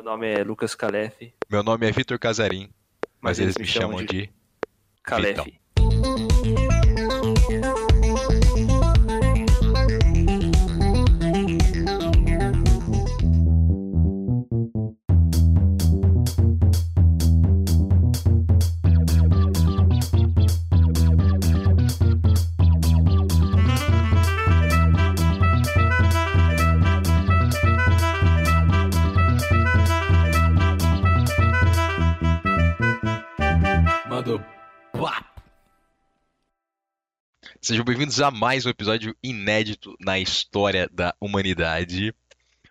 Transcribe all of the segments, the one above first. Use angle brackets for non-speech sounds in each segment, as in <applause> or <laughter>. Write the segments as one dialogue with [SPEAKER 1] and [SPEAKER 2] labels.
[SPEAKER 1] Meu nome é Lucas Calef.
[SPEAKER 2] Meu nome é Vitor Casarim, mas, eles me chamam de,
[SPEAKER 1] Calef.
[SPEAKER 2] Vitão. Sejam bem-vindos a mais um episódio inédito na história da humanidade,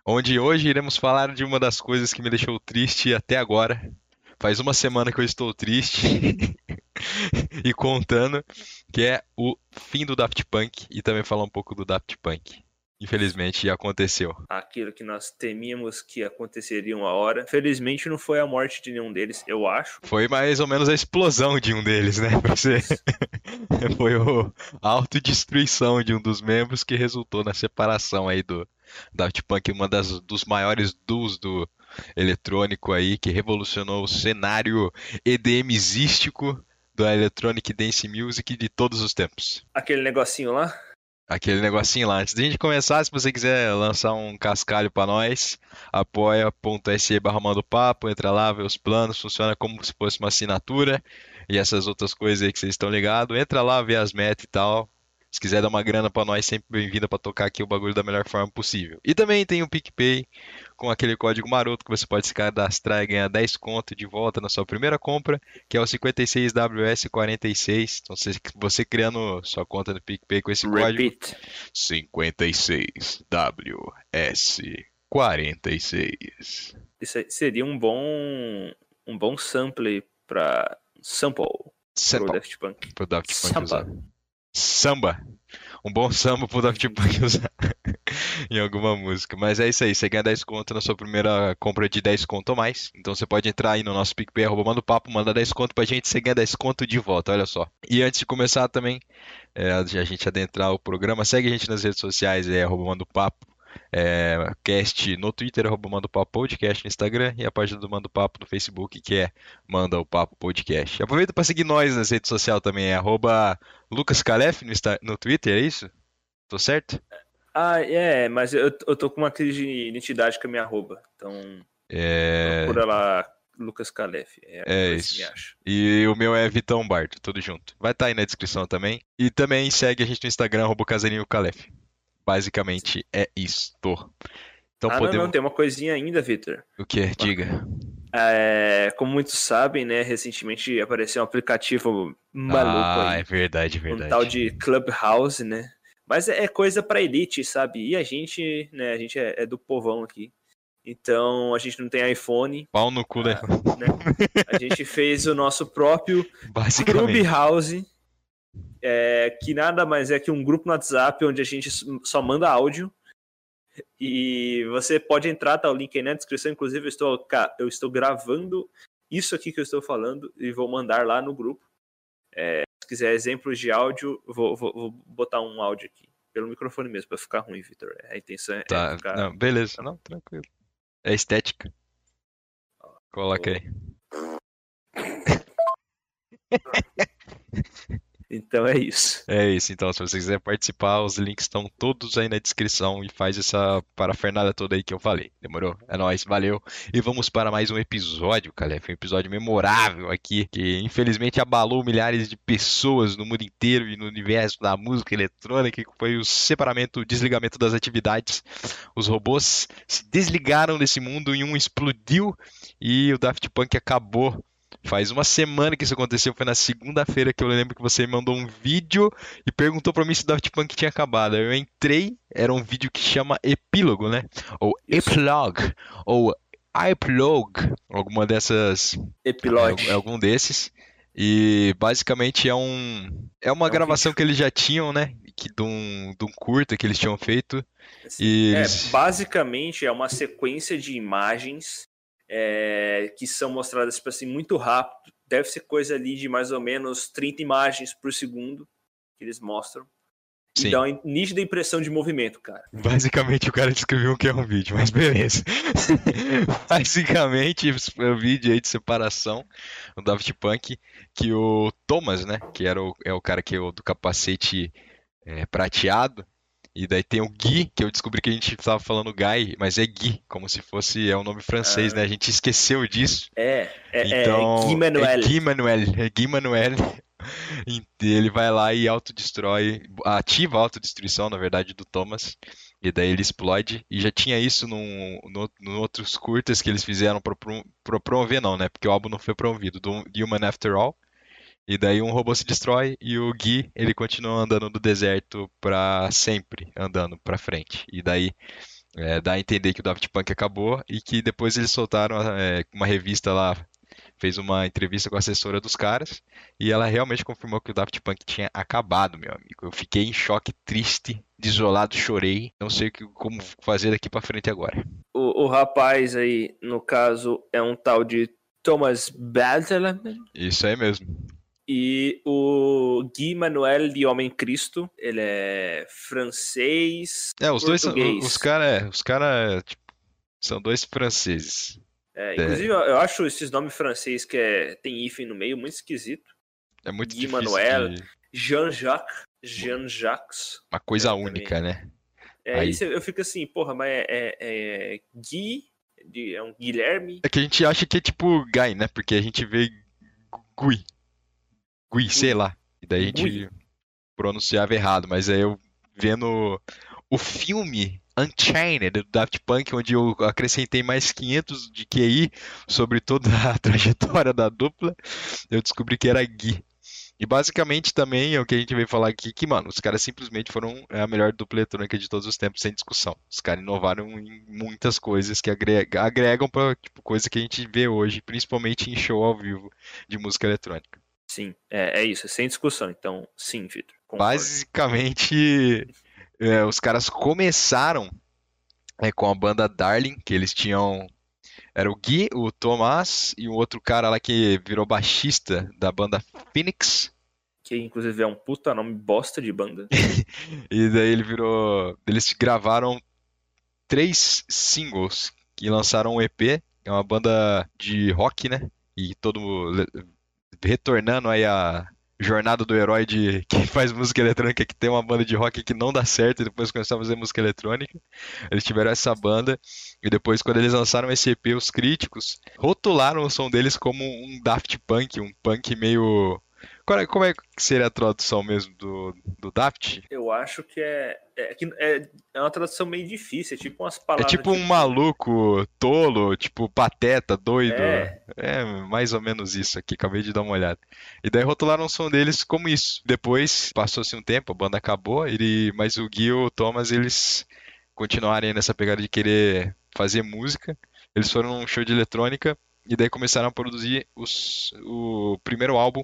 [SPEAKER 2] onde hoje iremos falar de uma das coisas que me deixou triste até agora. Faz uma semana que eu estou triste <laughs> e contando, que é o fim do Daft Punk e também falar um pouco do Daft Punk. Infelizmente aconteceu.
[SPEAKER 1] Aquilo que nós temíamos que aconteceria uma hora. Felizmente não foi a morte de nenhum deles, eu acho.
[SPEAKER 2] Foi mais ou menos a explosão de um deles, né? Você... <laughs> Foi o... a autodestruição de um dos membros que resultou na separação aí do Daft Punk, uma das dos maiores duos do eletrônico aí, que revolucionou o cenário EDMístico da Electronic Dance Music de todos os tempos.
[SPEAKER 1] Aquele negocinho lá.
[SPEAKER 2] Aquele negocinho lá. Antes de a gente começar, se você quiser lançar um cascalho pra nós, apoia.se barra papo, entra lá, vê os planos, funciona como se fosse uma assinatura e essas outras coisas aí que vocês estão ligados. Entra lá, vê as metas e tal. Se quiser dar uma grana pra nós, sempre bem-vinda pra tocar aqui o bagulho da melhor forma possível. E também tem o PicPay com aquele código maroto que você pode se cadastrar e ganhar 10 conto de volta na sua primeira compra, que é o 56WS46. Então, se você criando sua conta no PicPay com esse código,
[SPEAKER 1] Repeat.
[SPEAKER 2] 56WS46.
[SPEAKER 1] Isso aí seria um bom um bom sample pra sample pro
[SPEAKER 2] Sample
[SPEAKER 1] Daft Punk.
[SPEAKER 2] pro Daft Punk
[SPEAKER 1] Samba.
[SPEAKER 2] usar. Samba. Um bom samba pro Daft Punk usar <laughs> em alguma música. Mas é isso aí, você ganha 10 conto na sua primeira compra de 10 conto ou mais. Então você pode entrar aí no nosso PicPay, arroba manda o papo, manda 10 conto pra gente, você ganha 10 conto de volta, olha só. E antes de começar também, é, a gente adentrar o programa, segue a gente nas redes sociais, é arroba manda o papo. É, cast no Twitter, arroba Manda o Papo Podcast no Instagram e a página do Manda o Papo no Facebook, que é Manda o Papo Podcast. Aproveita para seguir nós nas redes sociais também, é arroba Lucas Calef no, Insta- no Twitter, é isso? Tô certo?
[SPEAKER 1] Ah, é, mas eu, eu tô com uma crise de identidade com a minha arroba. Então,
[SPEAKER 2] É,
[SPEAKER 1] procura lá Lucas Calef. É,
[SPEAKER 2] É isso. E o meu é Vitão Barto, tudo junto. Vai estar aí na descrição também. E também segue a gente no Instagram, arroba Casarinho Calef. Basicamente é isto. Então
[SPEAKER 1] ah, não,
[SPEAKER 2] podemos.
[SPEAKER 1] não, tem uma coisinha ainda, Victor.
[SPEAKER 2] O que? Diga.
[SPEAKER 1] É, como muitos sabem, né, recentemente apareceu um aplicativo maluco
[SPEAKER 2] Ah,
[SPEAKER 1] aí.
[SPEAKER 2] é verdade, é
[SPEAKER 1] um
[SPEAKER 2] verdade.
[SPEAKER 1] tal de Clubhouse, né? Mas é coisa pra elite, sabe? E a gente, né, a gente é, é do povão aqui. Então a gente não tem iPhone,
[SPEAKER 2] Pau no cu, né?
[SPEAKER 1] né? A gente fez o nosso próprio. <laughs> Clubhouse, é, que nada mais é que um grupo no WhatsApp onde a gente só manda áudio. E você pode entrar, tá o link aí na descrição. Inclusive, eu estou, eu estou gravando isso aqui que eu estou falando e vou mandar lá no grupo. É, se quiser exemplos de áudio, vou, vou- vou botar um áudio aqui. Pelo microfone mesmo, pra ficar ruim, Vitor. A intenção é
[SPEAKER 2] Tá,
[SPEAKER 1] ficar.
[SPEAKER 2] não, beleza, não, tranquilo. É estética. Coloca aí. <laughs>
[SPEAKER 1] Então é isso.
[SPEAKER 2] É isso, então, se você quiser participar, os links estão todos aí na descrição e faz essa parafernália toda aí que eu falei. Demorou? É nóis, valeu. E vamos para mais um episódio, Calef, um episódio memorável aqui, que infelizmente abalou milhares de pessoas no mundo inteiro e no universo da música eletrônica, que foi o separamento, o desligamento das atividades. Os robôs se desligaram desse mundo e um explodiu e o Daft Punk acabou. Faz uma semana que isso aconteceu, foi na segunda-feira que eu lembro que você me mandou um vídeo e perguntou pra mim se o Daft Punk tinha acabado. Eu entrei, era um vídeo que chama Epílogo, né? Ou
[SPEAKER 1] Isso.
[SPEAKER 2] Epilogue, ou Epilogue, alguma dessas,
[SPEAKER 1] Epilogue.
[SPEAKER 2] é algum desses. E basicamente é um é uma
[SPEAKER 1] É um
[SPEAKER 2] gravação que eles já tinham, né? Que de um, de um curta que eles tinham feito. E
[SPEAKER 1] É,
[SPEAKER 2] eles-
[SPEAKER 1] basicamente é uma sequência de imagens é, que são mostradas tipo assim, muito rápido. Deve ser coisa ali de mais ou menos 30 imagens por segundo que eles mostram. E
[SPEAKER 2] Sim.
[SPEAKER 1] dá uma nítida impressão de movimento, cara.
[SPEAKER 2] Basicamente o cara descreveu o que é um vídeo, mas beleza. <laughs> Basicamente, o vídeo aí de separação do Daft Punk, que o Thomas, né, que era o, é o cara que é o do capacete é, prateado, e daí tem o Guy, que eu descobri que a gente estava falando Guy, mas é Guy, como se fosse é um nome francês,
[SPEAKER 1] Ah.
[SPEAKER 2] né? A gente esqueceu disso.
[SPEAKER 1] É, é,
[SPEAKER 2] Então,
[SPEAKER 1] é Guy Manuel.
[SPEAKER 2] É Guy Manuel. É Guy Manuel. E Ele vai lá e autodestrói, ativa a autodestruição, na verdade, do Thomas. E daí ele explode. E já tinha isso num, no, no outros curtas que eles fizeram pra promover, não, né? Porque o álbum não foi promovido. Do Human After All. E daí um robô se destrói e o Guy, ele continua andando no deserto pra sempre, andando pra frente. E daí é, dá a entender que o Daft Punk acabou e que depois eles soltaram é, uma revista lá, fez uma entrevista com a assessora dos caras e ela realmente confirmou que o Daft Punk tinha acabado, meu amigo. Eu fiquei em choque, triste, desolado, chorei. Não sei que, como fazer daqui pra frente agora.
[SPEAKER 1] O, o rapaz aí, no caso, é um tal de Thomas Batterland.
[SPEAKER 2] Isso aí mesmo.
[SPEAKER 1] E o Guy Manuel de Homem Cristo, ele é francês.
[SPEAKER 2] É, os dois são,
[SPEAKER 1] Português.
[SPEAKER 2] os cara, os cara, tipo, são dois franceses.
[SPEAKER 1] É, inclusive, eu- eu acho esses nomes franceses que é, tem hífen no meio muito esquisito.
[SPEAKER 2] É muito
[SPEAKER 1] Guy
[SPEAKER 2] difícil
[SPEAKER 1] Manuel.
[SPEAKER 2] de-
[SPEAKER 1] Jean-Jacques. Jean-Jacques.
[SPEAKER 2] uma coisa
[SPEAKER 1] É,
[SPEAKER 2] única, né?
[SPEAKER 1] É,
[SPEAKER 2] Aí.
[SPEAKER 1] isso eu fico assim, porra, mas é, é- é Gui, é um Guilherme.
[SPEAKER 2] É que a gente acha que é tipo Guy, né? Porque a gente vê Gui. Gui, sei lá. E daí a gente
[SPEAKER 1] Gui.
[SPEAKER 2] pronunciava errado, mas aí eu vendo o filme Unchained do Daft Punk, onde eu acrescentei mais 500 de QI sobre toda a <laughs> trajetória da dupla, eu descobri que era Gui. E basicamente também é o que a gente veio falar aqui, que, mano, os caras simplesmente foram a melhor dupla eletrônica de todos os tempos, sem discussão. Os caras inovaram em muitas coisas que agrega- agregam pra, tipo, coisa que a gente vê hoje, principalmente em show ao vivo de música eletrônica.
[SPEAKER 1] Sim, é, é isso, é sem discussão. Então, sim, Vitor.
[SPEAKER 2] Basicamente, <laughs> é, os caras começaram é, com a banda Darling, que eles tinham. Era o Gui, o Tomás e um outro cara lá que virou baixista da banda Phoenix.
[SPEAKER 1] Que inclusive é um puta nome bosta de banda. <laughs>
[SPEAKER 2] E daí ele virou. Eles gravaram três singles e lançaram um EP. É uma banda de rock, né? E todo retornando aí a jornada do herói de quem <laughs> faz música eletrônica, que tem uma banda de rock que não dá certo e depois começou a fazer música eletrônica. Eles tiveram essa banda e depois quando eles lançaram esse EP, os críticos rotularam o som deles como um Daft Punk, um punk meio qual é- Como é que seria a tradução mesmo do, do Daft?
[SPEAKER 1] Eu acho que é, é, que é, é uma tradução meio difícil, é tipo umas
[SPEAKER 2] É
[SPEAKER 1] palavras.
[SPEAKER 2] tipo um maluco tolo, tipo pateta, doido.
[SPEAKER 1] É.
[SPEAKER 2] É mais ou menos isso aqui, acabei de dar uma olhada. E daí rotularam o som deles como isso. Depois, passou-se um tempo, a banda acabou, ele, mas o Gui e o Thomas, eles continuarem nessa pegada de querer fazer música. Eles foram num show de eletrônica e daí começaram a produzir os, o primeiro álbum,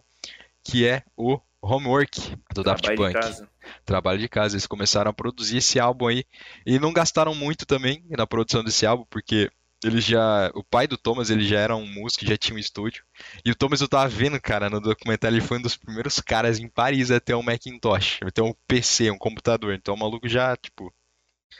[SPEAKER 2] que é o Homework, do Daft
[SPEAKER 1] de
[SPEAKER 2] Punk
[SPEAKER 1] casa.
[SPEAKER 2] trabalho de casa. Eles começaram a produzir esse álbum aí e não gastaram muito também na produção desse álbum, porque ele já, o pai do Thomas, ele já era um músico, já tinha um estúdio. E o Thomas eu tava vendo, cara, no documentário, ele foi um dos primeiros caras em Paris a ter um Macintosh, a ter um PC, um computador. Então o maluco já, tipo,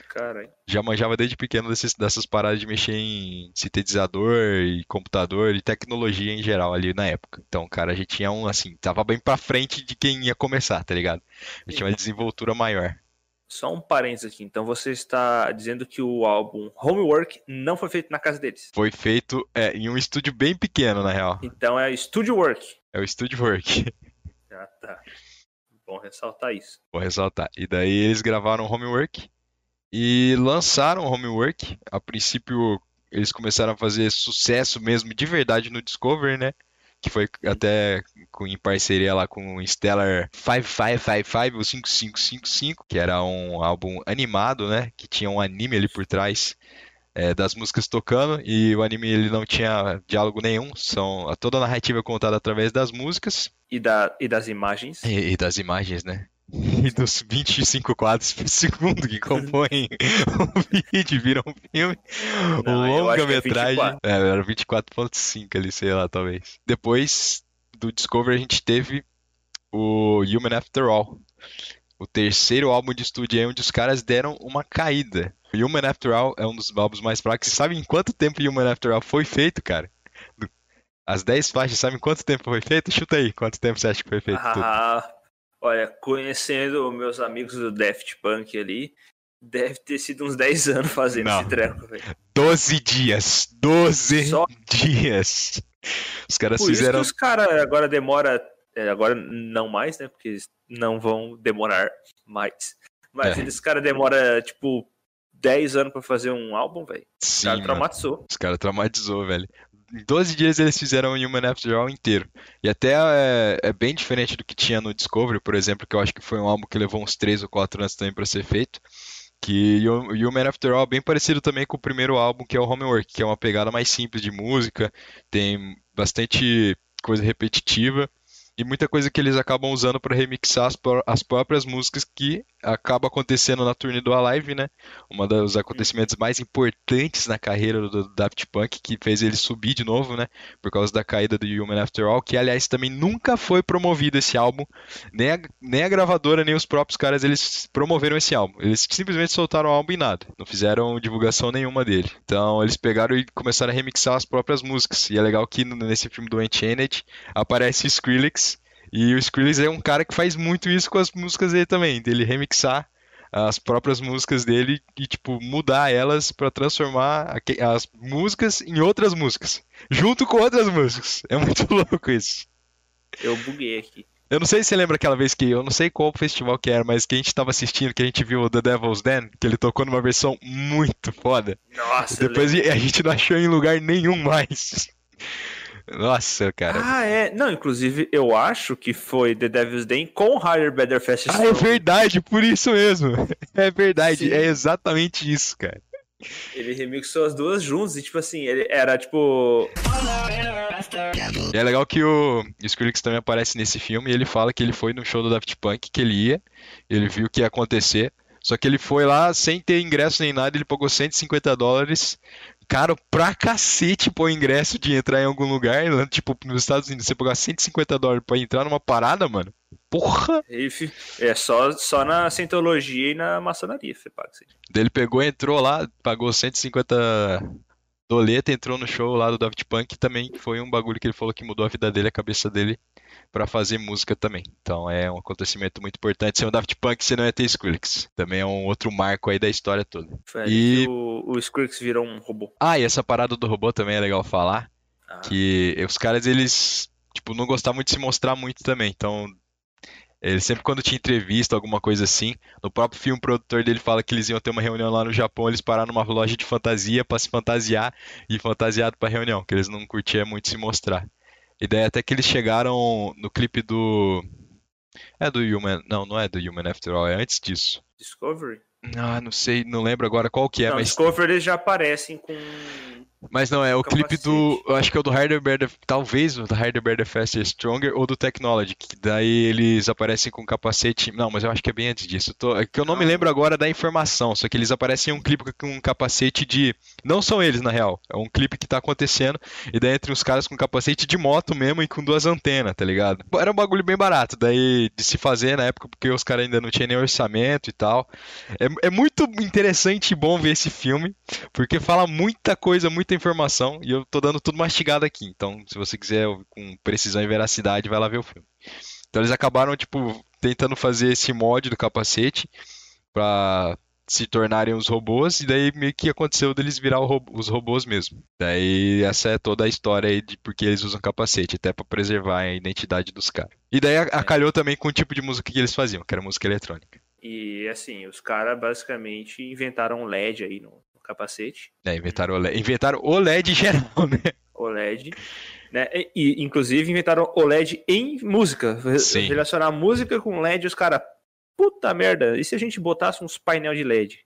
[SPEAKER 1] Caralho.
[SPEAKER 2] já manjava desde pequeno desses- dessas paradas de mexer em sintetizador e computador e tecnologia em geral ali na época. Então, cara já tinha um, assim, tava bem pra frente de quem ia começar, tá ligado? Já tinha uma desenvoltura maior.
[SPEAKER 1] Só um parênteses aqui. Então você está dizendo que o álbum Homework não foi feito na casa deles.
[SPEAKER 2] Foi feito é, em um estúdio bem pequeno, na real.
[SPEAKER 1] Então é Studio Work.
[SPEAKER 2] É o Studio Work, <laughs>
[SPEAKER 1] Ah, tá. Bom ressaltar isso.
[SPEAKER 2] vou ressaltar. E daí eles gravaram Homework e lançaram Homework. A princípio, eles começaram a fazer sucesso mesmo de verdade no Discovery, né? Que foi até com- em parceria lá com o Stellar 5555, o 5555, que era um álbum animado, né? Que tinha um anime ali por trás. é, das músicas tocando e o anime ele não tinha diálogo nenhum, são toda a narrativa é contada através das músicas
[SPEAKER 1] E, da, e das imagens.
[SPEAKER 2] e, e das imagens, né? <laughs> E dos 25 quadros por segundo que compõem o vídeo, viram um filme.
[SPEAKER 1] Não, é
[SPEAKER 2] Longa-metragem.
[SPEAKER 1] 24.
[SPEAKER 2] É, era 24.5 ali, sei lá, talvez. Depois do Discovery a gente teve o Human After All. o terceiro álbum de estúdio aí onde os caras deram uma caída. Human After All é um dos álbuns mais fracos. Você sabe em quanto tempo Human After All foi feito, cara? As 10 faixas, sabe em quanto tempo foi feito? Chuta aí, quanto tempo você acha que foi feito tudo?
[SPEAKER 1] Olha, conhecendo meus amigos do Daft Punk ali, deve ter sido uns 10 anos fazendo
[SPEAKER 2] Não.
[SPEAKER 1] esse treco, velho.
[SPEAKER 2] 12 dias. 12
[SPEAKER 1] Só-
[SPEAKER 2] dias. Os caras
[SPEAKER 1] Por isso
[SPEAKER 2] fizeram.
[SPEAKER 1] que os caras agora demora, é, agora não mais, né? Porque não vão demorar mais. Mas
[SPEAKER 2] É.
[SPEAKER 1] eles cara demora tipo 10 anos pra fazer um álbum, velho. O
[SPEAKER 2] Sim,
[SPEAKER 1] cara
[SPEAKER 2] mano.
[SPEAKER 1] traumatizou.
[SPEAKER 2] Os caras traumatizou, velho. Em 12 dias eles fizeram o Human After All inteiro. E até é, é bem diferente do que tinha no Discovery, por exemplo, que eu acho que foi um álbum que levou uns 3 ou 4 anos também pra ser feito. Que o Human After All é bem parecido também com o primeiro álbum, que é o Homework, que é uma pegada mais simples de música, tem bastante coisa repetitiva e muita coisa que eles acabam usando para remixar as, pró- as próprias músicas que acaba acontecendo na turnê do Alive, né? Um dos acontecimentos mais importantes na carreira do do Daft Punk, que fez ele subir de novo, né? Por causa da caída do Human After All, que aliás também nunca foi promovido esse álbum, nem a, nem a gravadora, nem os próprios caras, eles promoveram esse álbum. Eles simplesmente soltaram o álbum e nada. Não fizeram divulgação nenhuma dele. Então eles pegaram e começaram a remixar as próprias músicas. E é legal que nesse filme do Unchained aparece Skrillex. E o Skrillex é um cara que faz muito isso com as músicas dele também, dele remixar as próprias músicas dele e tipo mudar elas pra transformar as músicas em outras músicas, junto com outras músicas. É muito <laughs> louco isso.
[SPEAKER 1] Eu buguei aqui.
[SPEAKER 2] Eu não sei se você lembra aquela vez que eu não sei qual festival que era, mas que a gente tava assistindo, que a gente viu o The Devil's Den, que ele tocou numa versão muito foda.
[SPEAKER 1] Nossa, eu
[SPEAKER 2] Depois a gente não achou em lugar nenhum mais. Nossa, cara.
[SPEAKER 1] Ah, é. Não, inclusive, eu acho que foi The Devil's Day com Higher, Better, Faster,
[SPEAKER 2] Ah, é verdade, por isso mesmo. <laughs> É verdade,
[SPEAKER 1] Sim.
[SPEAKER 2] é exatamente isso, cara.
[SPEAKER 1] Ele remixou as duas juntas e, tipo assim, ele era tipo.
[SPEAKER 2] E é legal que o Skrillex também aparece nesse filme e ele fala que ele foi no show do Daft Punk, que ele ia, ele viu o que ia acontecer, só que ele foi lá sem ter ingresso nem nada, ele pagou 150 dólares, caro pra cacete pôr ingresso de entrar em algum lugar, né? tipo, nos Estados Unidos, você pagar 150 dólares pra entrar numa parada, mano, porra!
[SPEAKER 1] É só, só na Scientologia e na maçonaria, você paga.
[SPEAKER 2] Daí ele pegou, entrou lá, pagou 150 doleta, entrou no show lá do Daft Punk, também foi um bagulho que ele falou que mudou a vida dele, a cabeça dele, pra fazer música também. Então é um acontecimento muito importante. Sem o Daft Punk, você não ia ter Skrillex. Também é um outro marco aí da história toda.
[SPEAKER 1] Foi
[SPEAKER 2] E-
[SPEAKER 1] o, o Skrillex virou um robô.
[SPEAKER 2] Ah, e essa parada do robô também é legal falar,
[SPEAKER 1] Ah,
[SPEAKER 2] que os caras, eles, tipo, não gostavam muito de se mostrar muito também. Então, ele sempre quando tinha entrevista, alguma coisa assim, no próprio filme, o produtor dele fala que eles iam ter uma reunião lá no Japão, eles pararam numa loja de fantasia pra se fantasiar e fantasiado pra reunião, que eles não curtiam muito se mostrar. E daí até que eles chegaram no clipe do é do Human, não, não é do Human After All, é antes disso.
[SPEAKER 1] Discovery?
[SPEAKER 2] Ah, não sei, não lembro agora qual que é,
[SPEAKER 1] não,
[SPEAKER 2] mas
[SPEAKER 1] Discovery eles já aparecem com.
[SPEAKER 2] Mas não, é o clipe do. Eu acho que é o do Harder, Better. Talvez o do Harder, Better, Faster, Stronger ou do Technology. Que daí eles aparecem com capacete. Não, mas eu acho que é bem antes disso. Eu tô- É que eu não me lembro agora da informação. Só que eles aparecem em um clipe com um capacete de. Não são eles, na real. É um clipe que tá acontecendo. E daí entre uns caras com capacete de moto mesmo e com duas antenas, tá ligado? Era um bagulho bem barato. Daí de se fazer na época, porque os caras ainda não tinham nem orçamento e tal. É, é muito interessante e bom ver esse filme. Porque fala muita coisa, muita informação, e eu tô dando tudo mastigado aqui. Então, se você quiser com precisão e veracidade, vai lá ver o filme. Então, eles acabaram, tipo, tentando fazer esse mod do capacete pra se tornarem os robôs, e daí meio que aconteceu deles virar os robôs mesmo. Daí, essa é toda a história aí de porque eles usam capacete, até pra preservar a identidade dos caras. E daí acalhou também com o tipo de música que eles faziam, que era música eletrônica.
[SPEAKER 1] E assim, os caras basicamente inventaram LED aí no capacete.
[SPEAKER 2] É, inventaram o LED, inventaram o LED em geral, <laughs> né?
[SPEAKER 1] OLED. Né? E, inclusive inventaram OLED em música.
[SPEAKER 2] Sim.
[SPEAKER 1] Relacionar música com LED, os caras. Puta merda, e se a gente botasse uns painel de LED?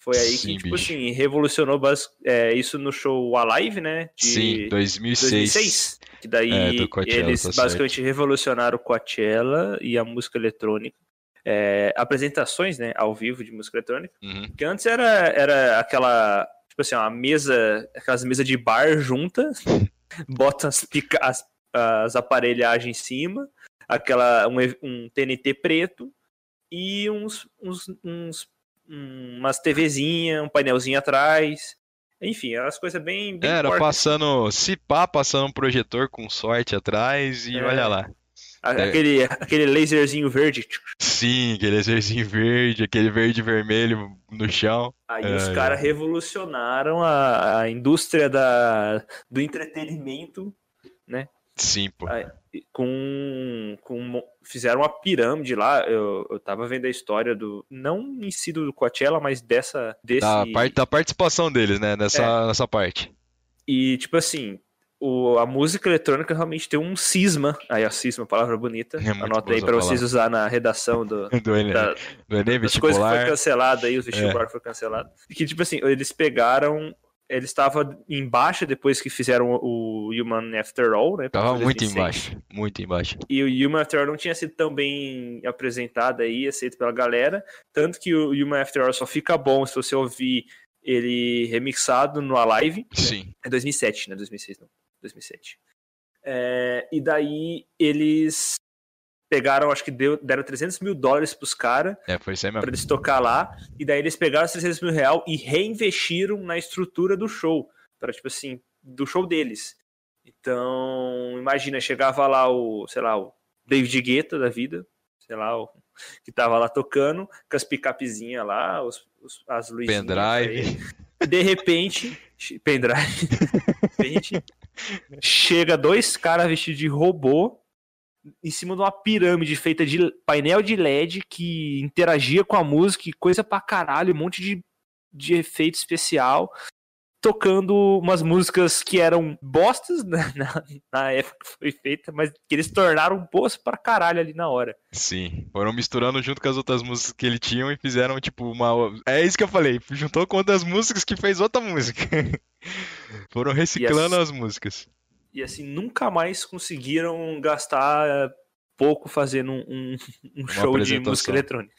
[SPEAKER 1] Foi aí
[SPEAKER 2] Sim,
[SPEAKER 1] que, tipo
[SPEAKER 2] bicho.
[SPEAKER 1] assim, revolucionou é, isso no show Alive, né? De
[SPEAKER 2] Sim, 2006.
[SPEAKER 1] 2006. Que daí
[SPEAKER 2] É,
[SPEAKER 1] eles
[SPEAKER 2] tá
[SPEAKER 1] basicamente revolucionaram o Coachella e a música eletrônica. É, apresentações, né, ao vivo de música eletrônica.
[SPEAKER 2] Uhum.
[SPEAKER 1] Que antes era, era aquela, tipo assim, uma mesa, aquelas mesas de bar junta, <laughs> bota as, pica- as, as aparelhagens em cima, aquela, um, um TNT preto, e uns, uns, uns umas TVzinha, um painelzinho atrás. Enfim, as coisas bem, bem
[SPEAKER 2] Era
[SPEAKER 1] fortes.
[SPEAKER 2] passando, se pá, passando um projetor com sorte atrás e
[SPEAKER 1] É.
[SPEAKER 2] olha lá. É.
[SPEAKER 1] Aquele, aquele laserzinho verde.
[SPEAKER 2] Sim, aquele exercício verde, aquele verde vermelho no chão.
[SPEAKER 1] Aí os
[SPEAKER 2] Ai,
[SPEAKER 1] caras revolucionaram a, a indústria da, do entretenimento
[SPEAKER 2] Sim, pô.
[SPEAKER 1] Com, com fizeram uma pirâmide lá. Eu, eu tava vendo a história do não em si do Coachella, mas dessa desse
[SPEAKER 2] Da, parte, da participação deles, né? Nessa,
[SPEAKER 1] É.
[SPEAKER 2] nessa parte.
[SPEAKER 1] e tipo assim. O, a música eletrônica realmente tem um cisma. Aí, a cisma, palavra bonita.
[SPEAKER 2] É
[SPEAKER 1] Anota aí pra vocês
[SPEAKER 2] palavra.
[SPEAKER 1] usar na redação do, <laughs>
[SPEAKER 2] Do Enem,
[SPEAKER 1] da,
[SPEAKER 2] do Enem
[SPEAKER 1] das coisas que foi cancelado aí, os
[SPEAKER 2] É.
[SPEAKER 1] vestibular foi cancelado. Que, tipo assim, eles pegaram. Ele estava em baixa depois que fizeram o Human After All, né?
[SPEAKER 2] Tava muito
[SPEAKER 1] 2006.
[SPEAKER 2] embaixo. Muito embaixo.
[SPEAKER 1] E o Human After All não tinha sido tão bem apresentado aí, aceito pela galera. Tanto que o Human After All só fica bom se você ouvir ele remixado no Alive.
[SPEAKER 2] Sim.
[SPEAKER 1] É 2007, né? 2006 não. 2007. É, e daí eles pegaram, acho que deu, deram 300 mil dólares pros caras
[SPEAKER 2] É, foi isso aí
[SPEAKER 1] para
[SPEAKER 2] mesmo.
[SPEAKER 1] eles tocar lá. E daí eles pegaram os 300 mil real e reinvestiram na estrutura do show. Para tipo assim, do show deles. Então, imagina, chegava lá o, sei lá, o David Guetta da vida, sei lá, o, que tava lá tocando, com as picapezinhas lá, os, os- as luzinhas.
[SPEAKER 2] Pendrive.
[SPEAKER 1] De repente, <laughs> pendrive. De repente, chega dois caras vestidos de robô em cima de uma pirâmide feita de painel de LED que interagia com a música e coisa pra caralho, um monte de, de efeito especial, tocando umas músicas que eram bostas na, <laughs> na, na época que foi feita, mas que eles tornaram boas pra caralho ali na hora.
[SPEAKER 2] Sim. Foram misturando junto com as outras músicas que ele tinha e fizeram, tipo, uma. É isso que eu falei. Juntou com outras músicas que fez outra música. <laughs> Foram reciclando
[SPEAKER 1] E
[SPEAKER 2] as músicas.
[SPEAKER 1] E assim, nunca mais conseguiram gastar pouco fazendo um, um- um show de música eletrônica.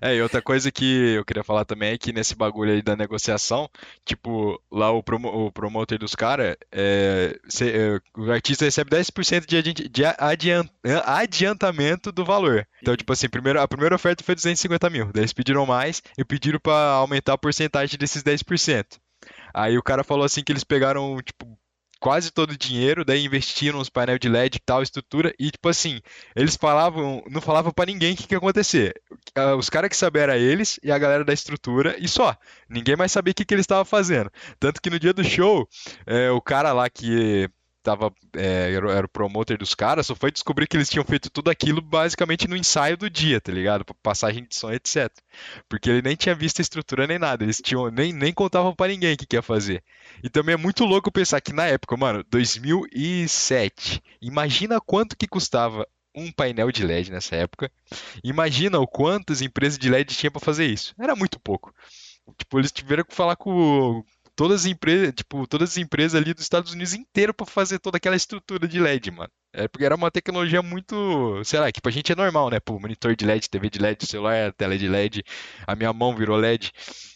[SPEAKER 2] É, e outra coisa que eu queria falar também é que nesse bagulho aí da negociação, tipo, lá o, promo, o promoter dos caras, é, é, o artista recebe 10% de, de adian- adiantamento do valor. Então, tipo assim, primeiro, a primeira oferta foi 250 mil, daí eles pediram mais e pediram pra aumentar a porcentagem desses 10%. Aí o cara falou assim que eles pegaram, tipo, quase todo o dinheiro, daí investiram nos painéis de LED e tal, estrutura, e tipo assim, eles falavam, não falavam pra ninguém o que, que ia acontecer. Ah, Os caras que sabiam era eles e a galera da estrutura, e só. Ninguém mais sabia o que, que eles estavam fazendo. Tanto que no dia do show, é, o cara lá que tava, é, era, o- promoter dos caras, só foi descobrir que eles tinham feito tudo aquilo basicamente no ensaio do dia, tá ligado? Passagem de som, etc. Porque ele nem tinha visto a estrutura nem nada, eles tinham, nem, nem contavam pra ninguém o que, que ia fazer. E também é muito louco pensar que na época, mano, 2007, imagina quanto que custava um painel de LED nessa época. Imagina o quantas empresas de LED tinha pra fazer isso. Era muito pouco. Tipo, eles tiveram que falar com todas as empresas, tipo, todas as empresas ali dos Estados Unidos inteiro pra fazer toda aquela estrutura de LED, mano. É porque era uma tecnologia muito, sei lá, que pra gente é normal, né? Pô, monitor de LED, TV de LED, celular, tela de LED, a minha mão virou LED.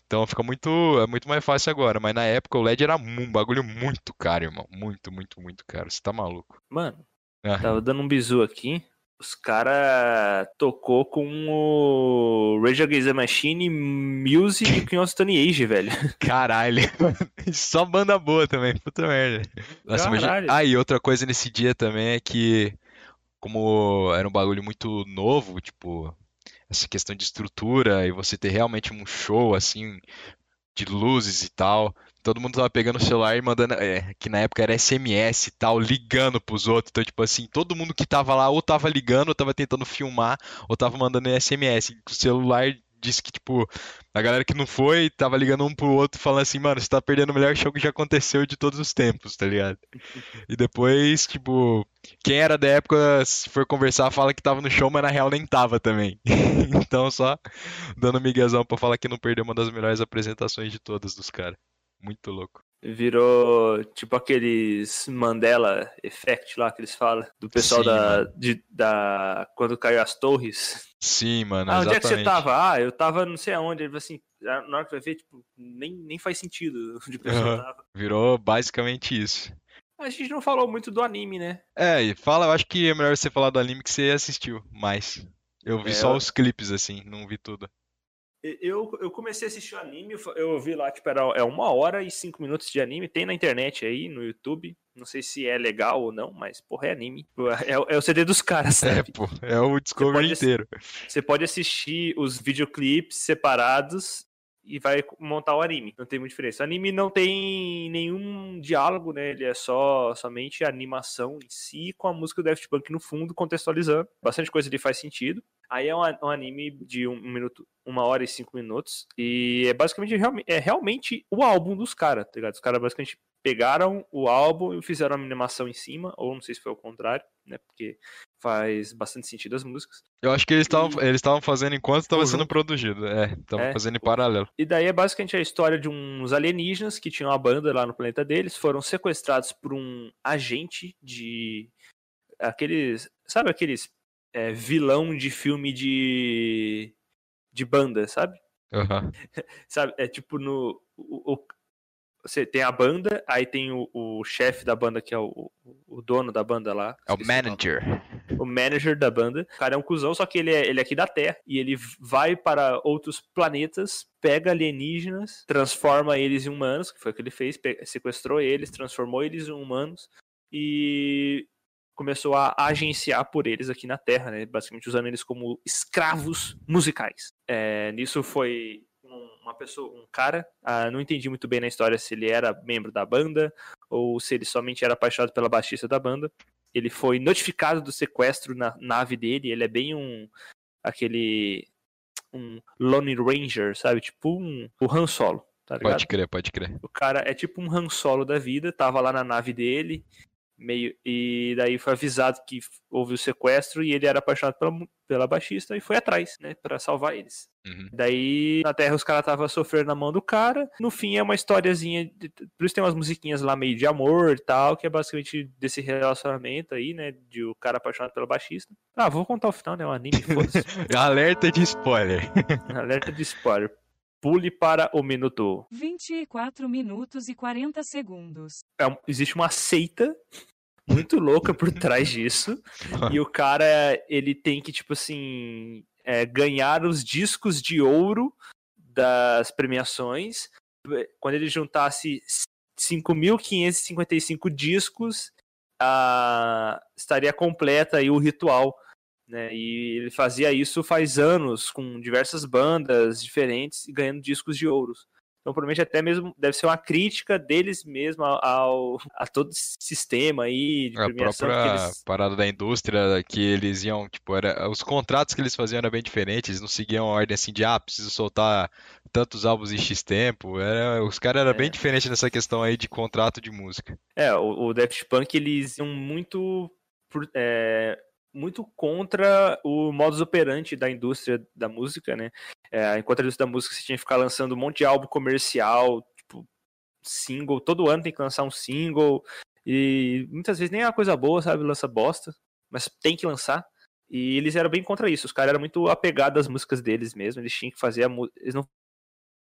[SPEAKER 2] Então fica muito, é muito mais fácil agora, mas na época o LED era um bagulho muito caro, irmão. Muito, muito, muito caro. Você tá maluco.
[SPEAKER 1] Mano,
[SPEAKER 2] Ah.
[SPEAKER 1] tava dando um bizu aqui. Os cara tocou com o Rage Against the Machine, Muse e Queen of Stone Age, velho. <laughs>
[SPEAKER 2] Caralho. <laughs> Só banda boa também, puta merda. Nossa, imagina-. Ah, e outra coisa nesse dia também é que, como era um bagulho muito novo, tipo, essa questão de estrutura e você ter realmente um show, assim, de luzes e tal, todo mundo tava pegando o celular e mandando, é, que na época era SMS e tal, ligando pros outros. Então, tipo assim, todo mundo que tava lá ou tava ligando, ou tava tentando filmar, ou tava mandando SMS. O celular disse que, tipo, a galera que não foi tava ligando um pro outro falando assim, mano, você tá perdendo o melhor show que já aconteceu de todos os tempos, tá ligado? E depois, tipo, quem era da época, se for conversar, fala que tava no show, mas na real nem tava também. <laughs> Então, só dando miguezão pra falar que não perdeu uma das melhores apresentações de todas dos caras. Muito louco.
[SPEAKER 1] Virou tipo aqueles Mandela Effect lá que eles falam, do pessoal
[SPEAKER 2] Sim,
[SPEAKER 1] da, de, da. Quando caiu as torres.
[SPEAKER 2] Sim, mano,
[SPEAKER 1] Ah, onde é que você
[SPEAKER 2] exatamente.
[SPEAKER 1] tava? Ah, eu tava não sei aonde. Ele falou assim, ah, na hora que vai ver, tipo, nem, nem faz sentido <laughs> onde a pessoa
[SPEAKER 2] Aham.
[SPEAKER 1] tava.
[SPEAKER 2] Virou basicamente isso.
[SPEAKER 1] A gente não falou muito do anime, né?
[SPEAKER 2] É, e fala, eu acho que é melhor você falar do anime que você assistiu mais. Eu vi
[SPEAKER 1] É,
[SPEAKER 2] só
[SPEAKER 1] eu-
[SPEAKER 2] os clipes, assim, não vi tudo.
[SPEAKER 1] Eu, eu comecei a assistir o anime, eu vi lá, tipo, era é uma hora e cinco minutos de anime, tem na internet aí, no YouTube. Não sei se é legal ou não, mas, porra, é anime. É, o- é o CD dos caras,
[SPEAKER 2] É,
[SPEAKER 1] sabe?
[SPEAKER 2] pô, é o Discovery inteiro.
[SPEAKER 1] Você pode assistir os videoclipes separados e vai montar o anime. Não tem muita diferença. O anime não tem nenhum diálogo, né? Ele é só somente a animação em si, com a música do Daft Punk no fundo, contextualizando. Bastante coisa ali faz sentido. Aí é um, um anime de um minuto, uma hora e cinco minutos. E é basicamente é realmente o álbum dos caras, tá ligado? Os caras basicamente pegaram o álbum e fizeram uma animação em cima, ou não sei se foi o contrário, né? Porque faz bastante sentido as músicas.
[SPEAKER 2] Eu acho que eles estavam eles estavam fazendo enquanto estava sendo
[SPEAKER 1] Conjunto.
[SPEAKER 2] produzido. É, estavam
[SPEAKER 1] É.
[SPEAKER 2] fazendo em paralelo.
[SPEAKER 1] E daí é basicamente a história de uns alienígenas que tinham uma banda lá no planeta deles, foram sequestrados por um agente de. aqueles. Sabe aqueles é, vilão de filme de. De banda, sabe?
[SPEAKER 2] Aham. <laughs>
[SPEAKER 1] Sabe? É tipo no. o- o- você tem a banda, aí tem o, o chefe da banda, que é o, o dono da banda lá.
[SPEAKER 2] É o manager.
[SPEAKER 1] o manager da banda. O cara é um cuzão, só que ele é, ele é aqui da Terra. E ele vai para outros planetas, pega alienígenas, transforma eles em humanos, que foi o que ele fez, sequestrou eles, transformou eles em humanos e começou a agenciar por eles aqui na Terra, né? Basicamente usando eles como escravos musicais. É, nisso foi um- uma pessoa, um cara, ah, não entendi muito bem na história se ele era membro da banda ou se ele somente era apaixonado pela baixista da banda ele foi notificado do sequestro na nave dele. Ele é bem um. aquele. um Lone Ranger, sabe? Tipo um. o Han Solo, tá ligado?
[SPEAKER 2] Pode crer, pode crer.
[SPEAKER 1] O cara é tipo um Han Solo da vida, tava lá na nave dele, meio. E daí foi avisado que houve o sequestro e ele era apaixonado pela, pela baixista e foi atrás, né? Pra salvar eles.
[SPEAKER 2] Uhum.
[SPEAKER 1] Daí, na Terra, os caras estavam sofrendo na mão do cara. No fim, é uma historiazinha. de- Por isso tem umas musiquinhas lá meio de amor e tal, que é basicamente desse relacionamento aí, né? De o cara apaixonado pela baixista. Ah, vou contar o final, né? O anime, foda-se. <laughs>
[SPEAKER 2] Alerta de spoiler.
[SPEAKER 1] Alerta de spoiler. Pule para o minuto.
[SPEAKER 3] 24 minutos e 40 segundos.
[SPEAKER 1] É existe uma seita muito louca por trás disso. <laughs> e o cara, ele tem que, tipo assim, é, ganhar os discos de ouro das premiações. Quando ele juntasse 5.555 discos, ah, estaria completa aí o ritual. Né? E ele fazia isso faz anos, com diversas bandas diferentes, e ganhando discos de ouros. Então, provavelmente até mesmo deve ser uma crítica deles mesmo ao, a todo esse sistema aí de
[SPEAKER 2] A
[SPEAKER 1] premiação
[SPEAKER 2] própria
[SPEAKER 1] que eles
[SPEAKER 2] parada da indústria que eles iam, tipo, era, os contratos que eles faziam eram bem diferentes, eles não seguiam a ordem assim de, ah, preciso soltar tantos álbuns em X tempo. Era, os caras eram
[SPEAKER 1] É.
[SPEAKER 2] bem diferentes nessa questão aí de contrato de música.
[SPEAKER 1] É, o, o Daft Punk, eles iam muito, por- é, muito contra o modus operandi da indústria da música, né? É, enquanto a indústria da música você tinha que ficar lançando um monte de álbum comercial, tipo, single, todo ano tem que lançar um single, e muitas vezes nem é uma coisa boa, sabe? Lança bosta, mas tem que lançar. E eles eram bem contra isso, os caras eram muito apegados às músicas deles mesmo, eles tinham que fazer a música. Eles não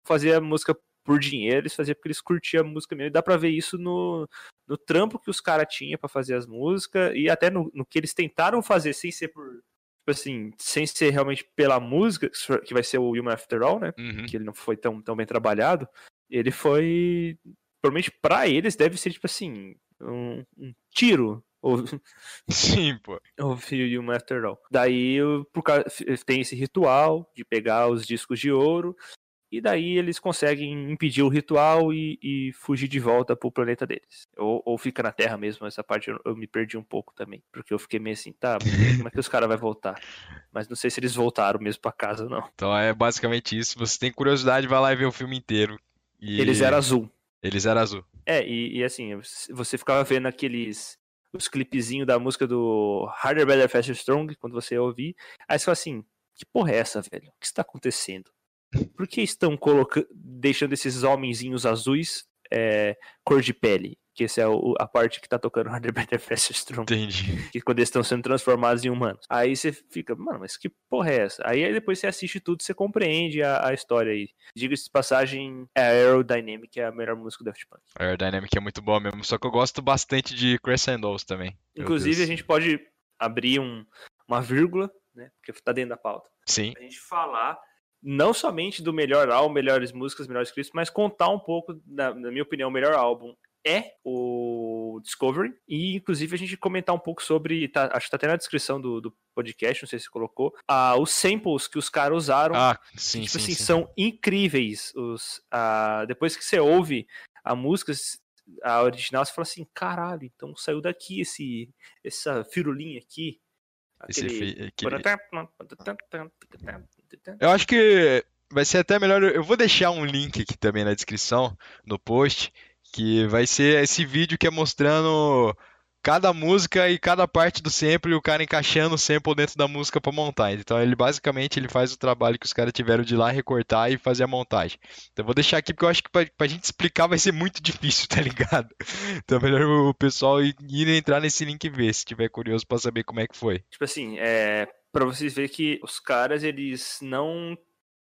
[SPEAKER 1] faziam a música por dinheiro, eles faziam porque eles curtiam a música mesmo. E dá pra ver isso no, no trampo que os caras tinham pra fazer as músicas e até no, no que eles tentaram fazer sem ser por. Tipo assim, sem ser realmente pela música, que vai ser o Human After All, né?
[SPEAKER 2] Uhum.
[SPEAKER 1] Que ele não foi tão, tão bem trabalhado. Ele foi. Provavelmente pra eles deve ser, tipo assim, um, um tiro. Ou, <laughs>
[SPEAKER 2] Sim, pô.
[SPEAKER 1] ouvir Human After All. Daí o- por causa, tem esse ritual de pegar os discos de ouro. E daí eles conseguem impedir o ritual e, e fugir de volta pro planeta deles. Ou, ou fica na Terra mesmo, essa parte eu, eu me perdi um pouco também. Porque eu fiquei meio assim, tá, como é que os caras vão voltar? Mas não sei se eles voltaram mesmo pra casa, não.
[SPEAKER 2] Então é basicamente isso. Se você tem curiosidade, vai lá e vê o filme inteiro. E
[SPEAKER 1] Eles eram azul.
[SPEAKER 2] Eles eram azul.
[SPEAKER 1] É, e, e assim, você ficava vendo aqueles. Os clipezinhos da música do Harder, Better, Faster, Strong, quando você ouvir. Aí você fala assim: que porra é essa, velho? O que está acontecendo? Por que estão colocando, deixando esses homenzinhos azuis é, cor de pele? Que essa é o- a parte que tá tocando Harder, Better, Faster, Strong.
[SPEAKER 2] Entendi.
[SPEAKER 1] Que quando eles estão sendo transformados em humanos. Aí você fica, mano, mas que porra é essa? Aí depois você assiste tudo, você compreende a, a história aí. Diga-se de passagem, a Aerodynamic, é a melhor música do Daft Punk.
[SPEAKER 2] A Aerodynamic é muito boa mesmo. Só que eu gosto bastante de Crescendos também.
[SPEAKER 1] Inclusive, a gente pode abrir um- uma vírgula né? Porque tá dentro da pauta.
[SPEAKER 2] Sim.
[SPEAKER 1] A gente falar não somente do melhor álbum, melhores músicas, melhores clipes, mas contar um pouco, na, na minha opinião, o melhor álbum é o Discovery. E, inclusive, a gente comentar um pouco sobre. tá- acho que tá até na descrição do, do podcast, não sei se colocou. ah, os samples que os caras usaram.
[SPEAKER 2] Ah, sim,
[SPEAKER 1] tipo
[SPEAKER 2] sim,
[SPEAKER 1] assim,
[SPEAKER 2] sim.
[SPEAKER 1] são incríveis. Os, depois que você ouve a música, a original, você fala assim: caralho, então saiu daqui esse, essa firulinha aqui.
[SPEAKER 2] Esse
[SPEAKER 1] Aquele.
[SPEAKER 2] aquele-
[SPEAKER 1] aquele...
[SPEAKER 2] Eu acho que vai ser até melhor. Eu vou deixar um link aqui também na descrição, no post, que vai ser esse vídeo que é mostrando cada música e cada parte do sample e o cara encaixando o sample dentro da música pra montar. Então ele basicamente ele faz o trabalho que os caras tiveram de ir lá recortar e fazer a montagem. Então eu vou deixar aqui porque eu acho que pra, pra gente explicar vai ser muito difícil, <laughs> tá ligado? Então é melhor o pessoal ir, ir entrar nesse link e ver, se tiver curioso pra saber como é que foi.
[SPEAKER 1] Tipo assim, é, para vocês verem que os caras, eles não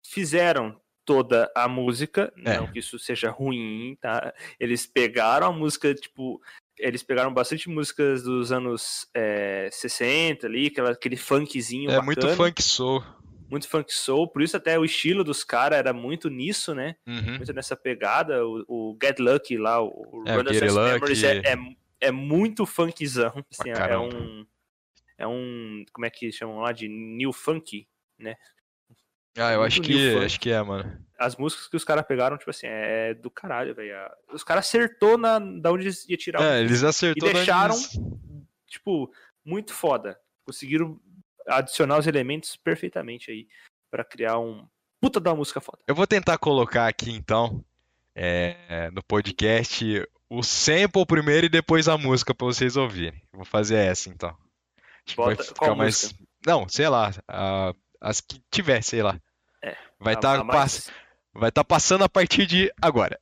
[SPEAKER 1] fizeram toda a música,
[SPEAKER 2] É.
[SPEAKER 1] não que isso seja ruim, tá? Eles pegaram a música, tipo, eles pegaram bastante músicas dos anos é, 60 ali, aquela, aquele funkzinho
[SPEAKER 2] É muito
[SPEAKER 1] bacana,
[SPEAKER 2] funk soul.
[SPEAKER 1] muito funk soul, por isso até o estilo dos caras era muito nisso, né?
[SPEAKER 2] Uhum.
[SPEAKER 1] Muito nessa pegada, o, o Get Lucky lá, o, o
[SPEAKER 2] É,
[SPEAKER 1] Run. Memories é, é, é muito funkzão, assim, é- um é um, como é que chamam lá de new funk, né?
[SPEAKER 2] Ah, eu
[SPEAKER 1] Muito
[SPEAKER 2] acho que
[SPEAKER 1] funk.
[SPEAKER 2] acho que é, mano.
[SPEAKER 1] As músicas que os caras pegaram, tipo assim, é do caralho, velho. Os caras acertou na da onde eles ia tirar. o-
[SPEAKER 2] É, eles acertou
[SPEAKER 1] E deixaram-
[SPEAKER 2] eles-
[SPEAKER 1] Tipo, muito foda. Conseguiram adicionar os elementos perfeitamente aí pra criar um puta da música foda.
[SPEAKER 2] Eu vou tentar colocar aqui então é, no podcast o sample primeiro e depois a música pra vocês ouvirem. Vou fazer essa então. Que vai
[SPEAKER 1] Bota-
[SPEAKER 2] ficar
[SPEAKER 1] qual
[SPEAKER 2] mais.
[SPEAKER 1] música?
[SPEAKER 2] Não, sei lá. a- as que tiver, sei lá.
[SPEAKER 1] É,
[SPEAKER 2] Vai estar
[SPEAKER 1] a mais-
[SPEAKER 2] vai tá passando a partir de agora.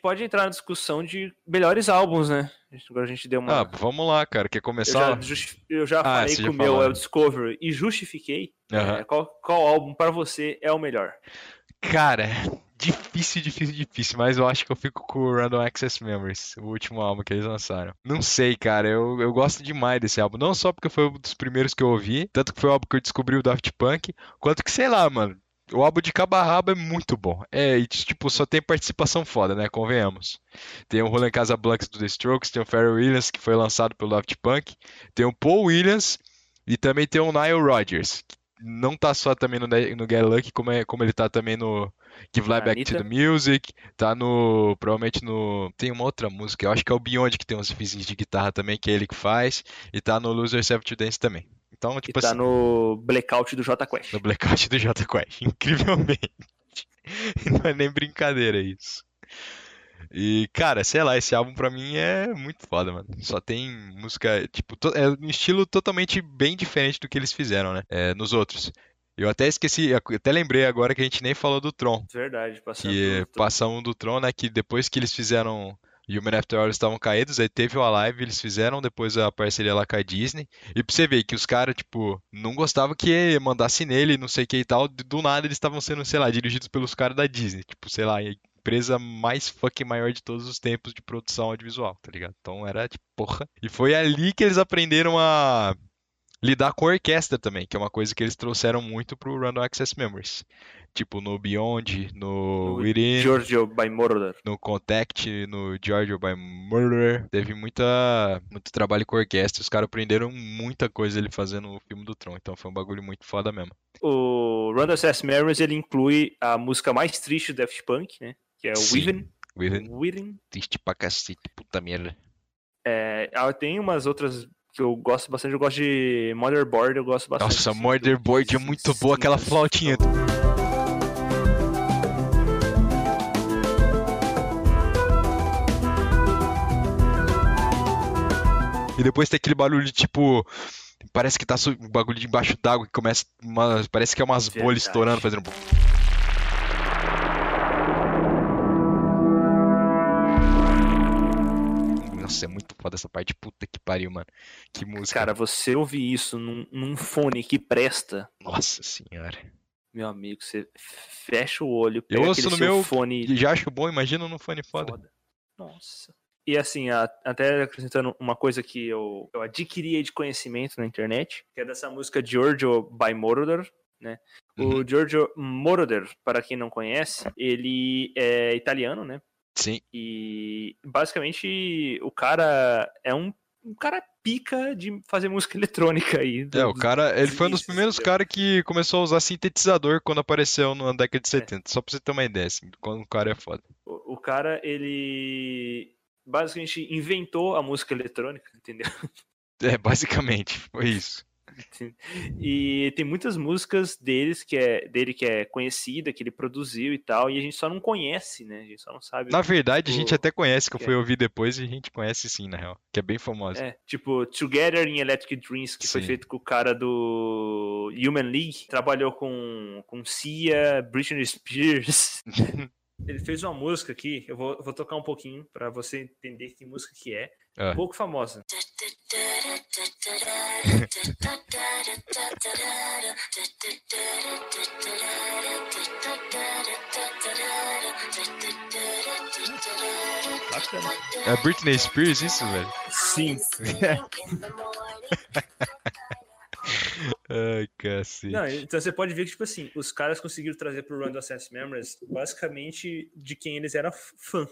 [SPEAKER 1] Pode entrar na discussão de melhores álbuns, né? Agora a gente deu uma.
[SPEAKER 2] Ah, vamos lá, cara. Quer
[SPEAKER 1] eu
[SPEAKER 2] começar?
[SPEAKER 1] já, justi- eu já
[SPEAKER 2] Ah,
[SPEAKER 1] falei que o meu é o Discovery e justifiquei.
[SPEAKER 2] Aham.
[SPEAKER 1] É, qual, qual álbum pra você é o melhor?
[SPEAKER 2] Cara, <laughs> difícil, difícil, difícil, mas eu acho que eu fico com o Random Access Memories, o último álbum que eles lançaram. Não sei, cara, eu, eu gosto demais desse álbum, não só porque foi um dos primeiros que eu ouvi, tanto que foi o álbum que eu descobri o Daft Punk, quanto que, sei lá, mano, o álbum de cabo a rabo é muito bom. É, e tipo, só tem participação foda, né, convenhamos. Tem o Roland Casablancas do The Strokes, tem o Pharrell Williams, que foi lançado pelo Daft Punk, tem o Paul Williams e também tem o Nile Rodgers, que não tá só também no, no Get Lucky, como, é, como ele tá também no Give Life Back to the Music, tá no, provavelmente no, tem uma outra música, eu acho que é o Beyond que tem uns riffzinhos de guitarra também, que é ele que faz, e tá no Losers Have to Dance também. Então,
[SPEAKER 1] Que
[SPEAKER 2] tipo
[SPEAKER 1] tá
[SPEAKER 2] assim,
[SPEAKER 1] no Blackout do J Quest.
[SPEAKER 2] no Blackout do Jota Quest, <laughs> incrivelmente. Não é nem brincadeira isso. E, cara, sei lá, esse álbum pra mim é muito foda, mano. Só tem música, tipo, é um estilo totalmente bem diferente do que eles fizeram, né? É, nos outros. Eu até esqueci, até lembrei agora que a gente nem falou do Tron.
[SPEAKER 1] Verdade, passando.
[SPEAKER 2] Que
[SPEAKER 1] do-
[SPEAKER 2] passa um do Tron, né? Que depois que eles fizeram Human After eles estavam caídos, aí teve o Alive, eles fizeram depois a parceria lá com a Disney. E pra você ver que os caras, tipo, não gostavam que mandasse nele, não sei o que e tal. Do nada eles estavam sendo, sei lá, dirigidos pelos caras da Disney. Tipo, sei lá, empresa mais fucking maior de todos os tempos de produção audiovisual, tá ligado? Então era tipo, porra. E foi ali que eles aprenderam a lidar com a orquestra também, que é uma coisa que eles trouxeram muito pro Random Access Memories. Tipo, no Beyond, no
[SPEAKER 1] No
[SPEAKER 2] Within,
[SPEAKER 1] Giorgio by Moroder.
[SPEAKER 2] no Contact, no Georgia by Murder. Teve muita, muito trabalho com orquestra. Os caras aprenderam muita coisa ele fazendo o filme do Tron. Então foi um bagulho muito foda mesmo.
[SPEAKER 1] O Run Access Memories ele inclui a música mais triste do Daft Punk, né? Que é o. Within.
[SPEAKER 2] Within,
[SPEAKER 1] Within.
[SPEAKER 2] triste pra cacete, puta merda.
[SPEAKER 1] É, tem umas outras que eu gosto bastante. Eu gosto de Motherboard, eu gosto bastante.
[SPEAKER 2] Nossa,
[SPEAKER 1] assim,
[SPEAKER 2] Motherboard é muito boa, aquela flautinha. E depois tem aquele barulho de tipo. Parece que tá um bagulho de embaixo d'água que começa. uma- parece que é umas bolhas
[SPEAKER 1] Verdade.
[SPEAKER 2] estourando, fazendo. Foda essa parte. Puta que pariu, mano. Que música.
[SPEAKER 1] Cara, você ouvir isso num, num fone que presta,
[SPEAKER 2] Nossa senhora.
[SPEAKER 1] meu amigo, você fecha o olho,
[SPEAKER 2] Eu
[SPEAKER 1] pega
[SPEAKER 2] ouço
[SPEAKER 1] aquele
[SPEAKER 2] no
[SPEAKER 1] seu
[SPEAKER 2] meu-
[SPEAKER 1] fone
[SPEAKER 2] já acho bom, imagina num fone foda.
[SPEAKER 1] foda. Nossa. E assim, a- até acrescentando uma coisa que eu, eu adquiri de conhecimento na internet, que é dessa música Giorgio by Moroder, né?
[SPEAKER 2] Uhum.
[SPEAKER 1] O Giorgio Moroder, para quem não conhece, ele é italiano, né?
[SPEAKER 2] Sim.
[SPEAKER 1] E basicamente o cara é um, um cara pica de fazer música <laughs> eletrônica aí.
[SPEAKER 2] É, o cara, ele foi um dos primeiros caras que começou a usar sintetizador quando apareceu na década de
[SPEAKER 1] É.
[SPEAKER 2] 70. Só pra você ter uma ideia, assim, quando o cara é foda.
[SPEAKER 1] O, o cara, ele basicamente inventou a música eletrônica, entendeu?
[SPEAKER 2] É, basicamente, foi isso.
[SPEAKER 1] E tem muitas músicas deles que é, dele que é conhecida, que ele produziu e tal, e a gente só não conhece, né? A gente só não sabe.
[SPEAKER 2] Na verdade, a gente
[SPEAKER 1] o-
[SPEAKER 2] até conhece, que eu fui
[SPEAKER 1] é.
[SPEAKER 2] ouvir depois e a gente conhece sim, na real. Que é bem famosa.
[SPEAKER 1] É, tipo, Together in Electric Dreams, que foi
[SPEAKER 2] Sim.
[SPEAKER 1] feito com o cara do Human League. Trabalhou com, com Cia, Britney Spears. <laughs> Ele fez uma música aqui, eu vou, vou tocar um pouquinho pra você entender que música que é.
[SPEAKER 2] Ah.
[SPEAKER 1] Pouco famosa.
[SPEAKER 2] É Britney Spears isso, velho?
[SPEAKER 1] Sim.
[SPEAKER 2] Ai, cacete.
[SPEAKER 1] Não, então você pode ver que, tipo assim, os caras conseguiram trazer pro Random Access Memories basicamente de quem eles eram fã.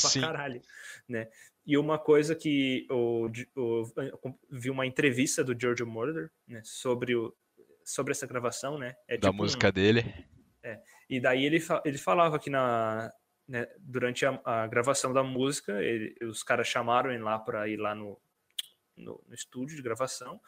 [SPEAKER 1] pra
[SPEAKER 2] Sim.
[SPEAKER 1] caralho, né? E uma coisa que o, eu vi uma entrevista do Giorgio Moroder, né, sobre o sobre essa gravação, né? É
[SPEAKER 2] Da
[SPEAKER 1] tipo um-
[SPEAKER 2] música dele.
[SPEAKER 1] e daí ele, ele falava que na né, durante a, a gravação da música, ele- os caras chamaram ele lá para ir lá no, no, no estúdio de gravação.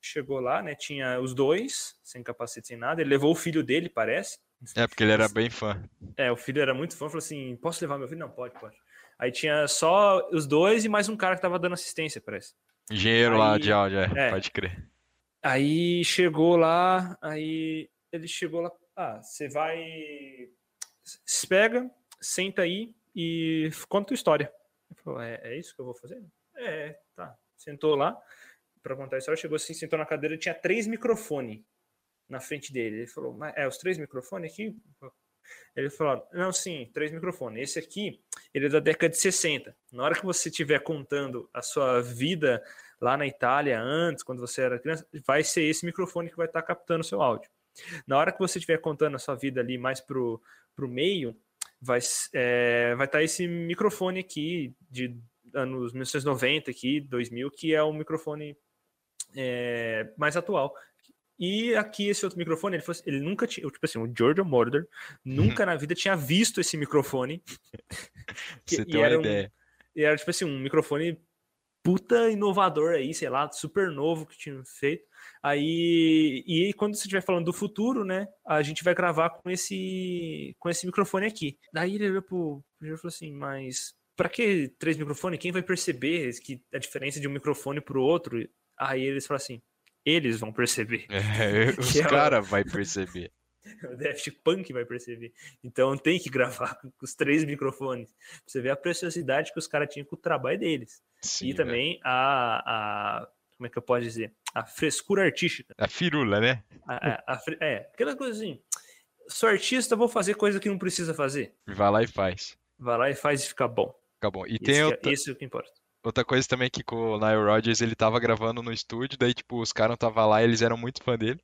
[SPEAKER 1] Chegou lá, né? Tinha os dois, sem capacete, sem nada. Ele levou o filho dele, parece.
[SPEAKER 2] É, porque ele era bem fã.
[SPEAKER 1] É, o filho era muito fã, falou assim: posso levar meu filho? Não, pode, pode. Aí tinha só os dois e mais um cara que tava dando assistência, parece.
[SPEAKER 2] Engenheiro lá
[SPEAKER 1] Aí-
[SPEAKER 2] de áudio, é,
[SPEAKER 1] é.
[SPEAKER 2] pode crer.
[SPEAKER 1] Aí chegou lá, aí ele chegou lá, ah, você vai, se pega, senta aí e conta tua história. Ele falou, é, é isso que eu vou fazer? É, tá. Sentou lá pra contar a história, chegou assim, sentou na cadeira, tinha três microfones na frente dele. Ele falou, mas é os três microfones aqui? Ele falou, não, sim, três microfones. Esse aqui, ele é da década de 60. Na hora que você estiver contando a sua vida lá na Itália antes, quando você era criança, vai ser esse microfone que vai estar captando o seu áudio. Na hora que você estiver contando a sua vida ali mais pro, pro meio, vai é, vai estar esse microfone aqui de anos 1990 aqui, 2000, que é o microfone é, mais atual. E aqui esse outro microfone, ele, fosse- ele nunca tinha, tipo assim, o Giorgio Moroder nunca na vida tinha visto esse microfone. <laughs> Que-
[SPEAKER 2] Você
[SPEAKER 1] e
[SPEAKER 2] tem uma
[SPEAKER 1] era um-
[SPEAKER 2] ideia.
[SPEAKER 1] e era tipo assim, um microfone puta inovador aí, sei lá, super novo que tinham feito. Aí, e quando você estiver falando do futuro, né, a gente vai gravar com esse com esse microfone aqui. Daí ele olhou pro pro Júlio e falou assim, mas pra que três microfones? Quem vai perceber que a diferença de um microfone pro outro? Aí eles falaram assim, eles vão perceber. <laughs>
[SPEAKER 2] É, <laughs> os
[SPEAKER 1] é
[SPEAKER 2] caras vão perceber. <laughs>
[SPEAKER 1] O Daft Punk vai perceber. Então tem que gravar com os três microfones. Pra você ver a preciosidade que os caras tinham com o trabalho deles.
[SPEAKER 2] Sim,
[SPEAKER 1] e também a, a. Como é que eu posso dizer? A frescura artística.
[SPEAKER 2] A firula, né?
[SPEAKER 1] A- a- a é, aquela coisa assim. Sou artista, vou fazer coisa que não precisa fazer.
[SPEAKER 2] Vai lá e faz.
[SPEAKER 1] Vai lá e faz e fica bom.
[SPEAKER 2] Fica bom. E
[SPEAKER 1] Esse
[SPEAKER 2] tem
[SPEAKER 1] que é-
[SPEAKER 2] outra,
[SPEAKER 1] Esse é o que importa.
[SPEAKER 2] Outra coisa também que com o Nile Rodgers ele tava gravando no estúdio, daí tipo, os caras tava lá, eles eram muito fã dele.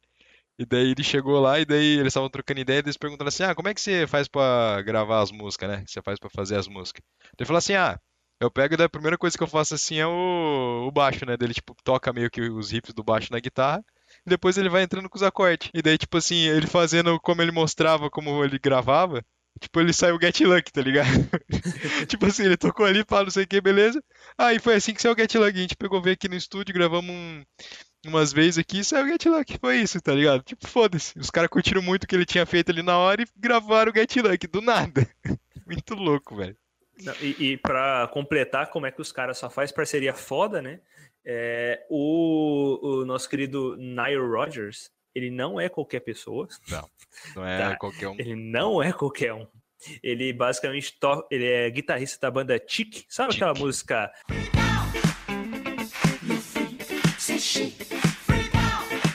[SPEAKER 2] E daí ele chegou lá e daí eles estavam trocando ideia, e eles perguntaram assim: "Ah, como é que você faz pra gravar as músicas, né? Que você faz pra fazer as músicas?" Ele falou assim: "Ah, eu pego e a primeira coisa que eu faço assim é o, o baixo, né? Dele tipo toca meio que os riffs do baixo na guitarra. E depois ele vai entrando com os acordes. E daí, tipo assim, ele fazendo como ele mostrava como ele gravava, Tipo, ele saiu Get Lucky, tá ligado? <laughs> Tipo assim, ele tocou ali, pá, não sei o que, beleza. Aí foi assim que saiu o Get Lucky. A gente pegou, veio aqui no estúdio, gravamos um- umas vezes aqui e saiu o Get Lucky. Foi isso, tá ligado? Tipo, foda-se. Os caras curtiram muito o que ele tinha feito ali na hora e gravaram o Get Lucky, do nada. <laughs> Muito louco, velho.
[SPEAKER 1] Não, E, e para completar como é que os caras só faz parceria foda, né? É, o, o nosso querido Nile Rodgers, ele não é qualquer pessoa,
[SPEAKER 2] Não é
[SPEAKER 1] Tá.
[SPEAKER 2] qualquer um.
[SPEAKER 1] ele não é qualquer um. Ele basicamente to... ele é guitarrista da banda Chic, sabe
[SPEAKER 2] Chic.
[SPEAKER 1] aquela música?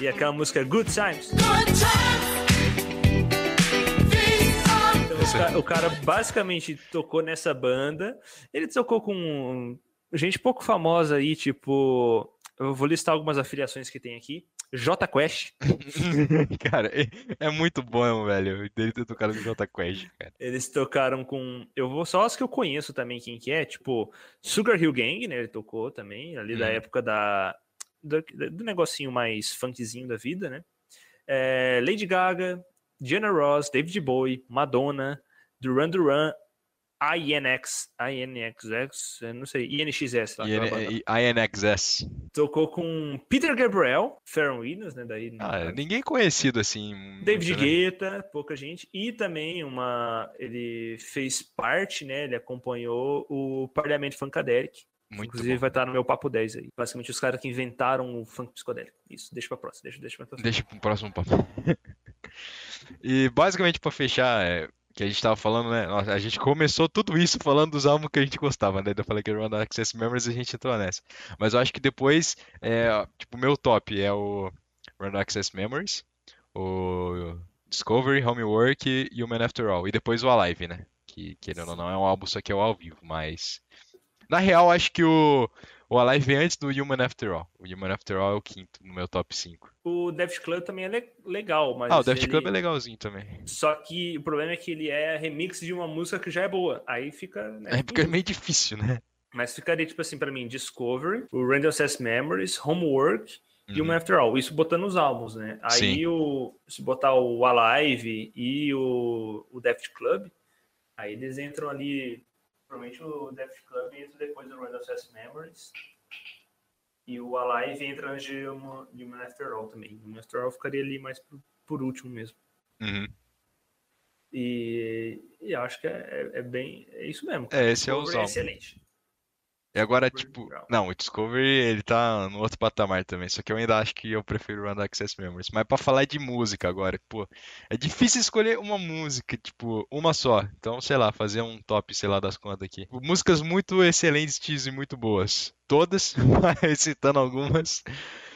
[SPEAKER 1] E aquela música Good Times.
[SPEAKER 4] Good times.
[SPEAKER 1] Então, os ca- o cara basicamente tocou nessa banda. Ele tocou com gente pouco famosa aí, tipo. Eu vou listar algumas afiliações que tem aqui. J Quest. <laughs>
[SPEAKER 2] Cara, é, é muito bom, velho. Dele ter tocado com o Jota Quest, cara.
[SPEAKER 1] Eles tocaram com. Eu vou só as que eu conheço também, quem que é, tipo, Sugar Hill Gang, né? Ele tocou também, ali da
[SPEAKER 2] Uhum.
[SPEAKER 1] época da. Do, do negocinho mais funkzinho da vida, né? É, Lady Gaga, Diana Ross, David Bowie, Madonna, Duran Duran, INX, INXX, eu não sei, INXS, lá,
[SPEAKER 2] e INXS.
[SPEAKER 1] Tocou com Peter Gabriel, Pharrell Williams, né? Daí,
[SPEAKER 2] Ah, ninguém conhecido assim.
[SPEAKER 1] David
[SPEAKER 2] muito, né?
[SPEAKER 1] Guetta, pouca gente, e também uma ele fez parte, né, ele acompanhou o Parlamento Funkadelic,
[SPEAKER 2] Muito
[SPEAKER 1] inclusive
[SPEAKER 2] bom.
[SPEAKER 1] vai estar no meu papo 10 aí. Basicamente os caras que inventaram o funk psicodélico. Isso, deixa pra próxima, deixa, deixa pra próxima.
[SPEAKER 2] Deixa pro próximo papo. <laughs> E basicamente pra fechar, é, que a gente tava falando, né? A gente começou tudo isso falando dos álbuns que a gente gostava, né? Eu falei que era Run Access Memories e a gente entrou nessa. Mas eu acho que depois, é, tipo, o meu top é o Run Access Memories, o Discovery, Homework e Human After All. E depois o Alive, né? Que, querendo ou não, é um álbum, só que é o ao vivo, mas. Na real, acho que o, o Alive vem antes do Human After All. O Human After All é o quinto no meu top 5.
[SPEAKER 1] O Daft Club também é le- legal, mas
[SPEAKER 2] Ah, o Daft
[SPEAKER 1] ele-
[SPEAKER 2] Club é legalzinho também.
[SPEAKER 1] Só que o problema é que ele é remix de uma música que já é boa. Aí fica, né,
[SPEAKER 2] É porque é meio difícil, né?
[SPEAKER 1] Mas ficaria tipo assim pra mim, Discovery, o Random Access Memories, Homework e o
[SPEAKER 2] Uhum.
[SPEAKER 1] After All. Isso botando os álbuns, né? Aí
[SPEAKER 2] Sim.
[SPEAKER 1] o se botar o Alive e o, o Daft Club, aí eles entram ali, provavelmente o Daft Club entra depois do Random Access Memories. E o Alive entra antes de uma, de uma After All também. O After All ficaria ali mais por, por último mesmo.
[SPEAKER 2] Uhum.
[SPEAKER 1] E, e acho que é, é- é bem. É isso mesmo.
[SPEAKER 2] É, esse é os
[SPEAKER 1] Discovery é excelente.
[SPEAKER 2] E agora, tipo, não, o Discovery ele tá no outro patamar também, só que eu ainda acho que eu prefiro Run Access Memories. Mas pra falar de música agora, pô, é difícil escolher uma música, tipo, uma só. Então, sei lá, fazer um top, sei lá, das contas aqui. Músicas muito excelentes e muito boas. Todas, <laughs> mas citando algumas.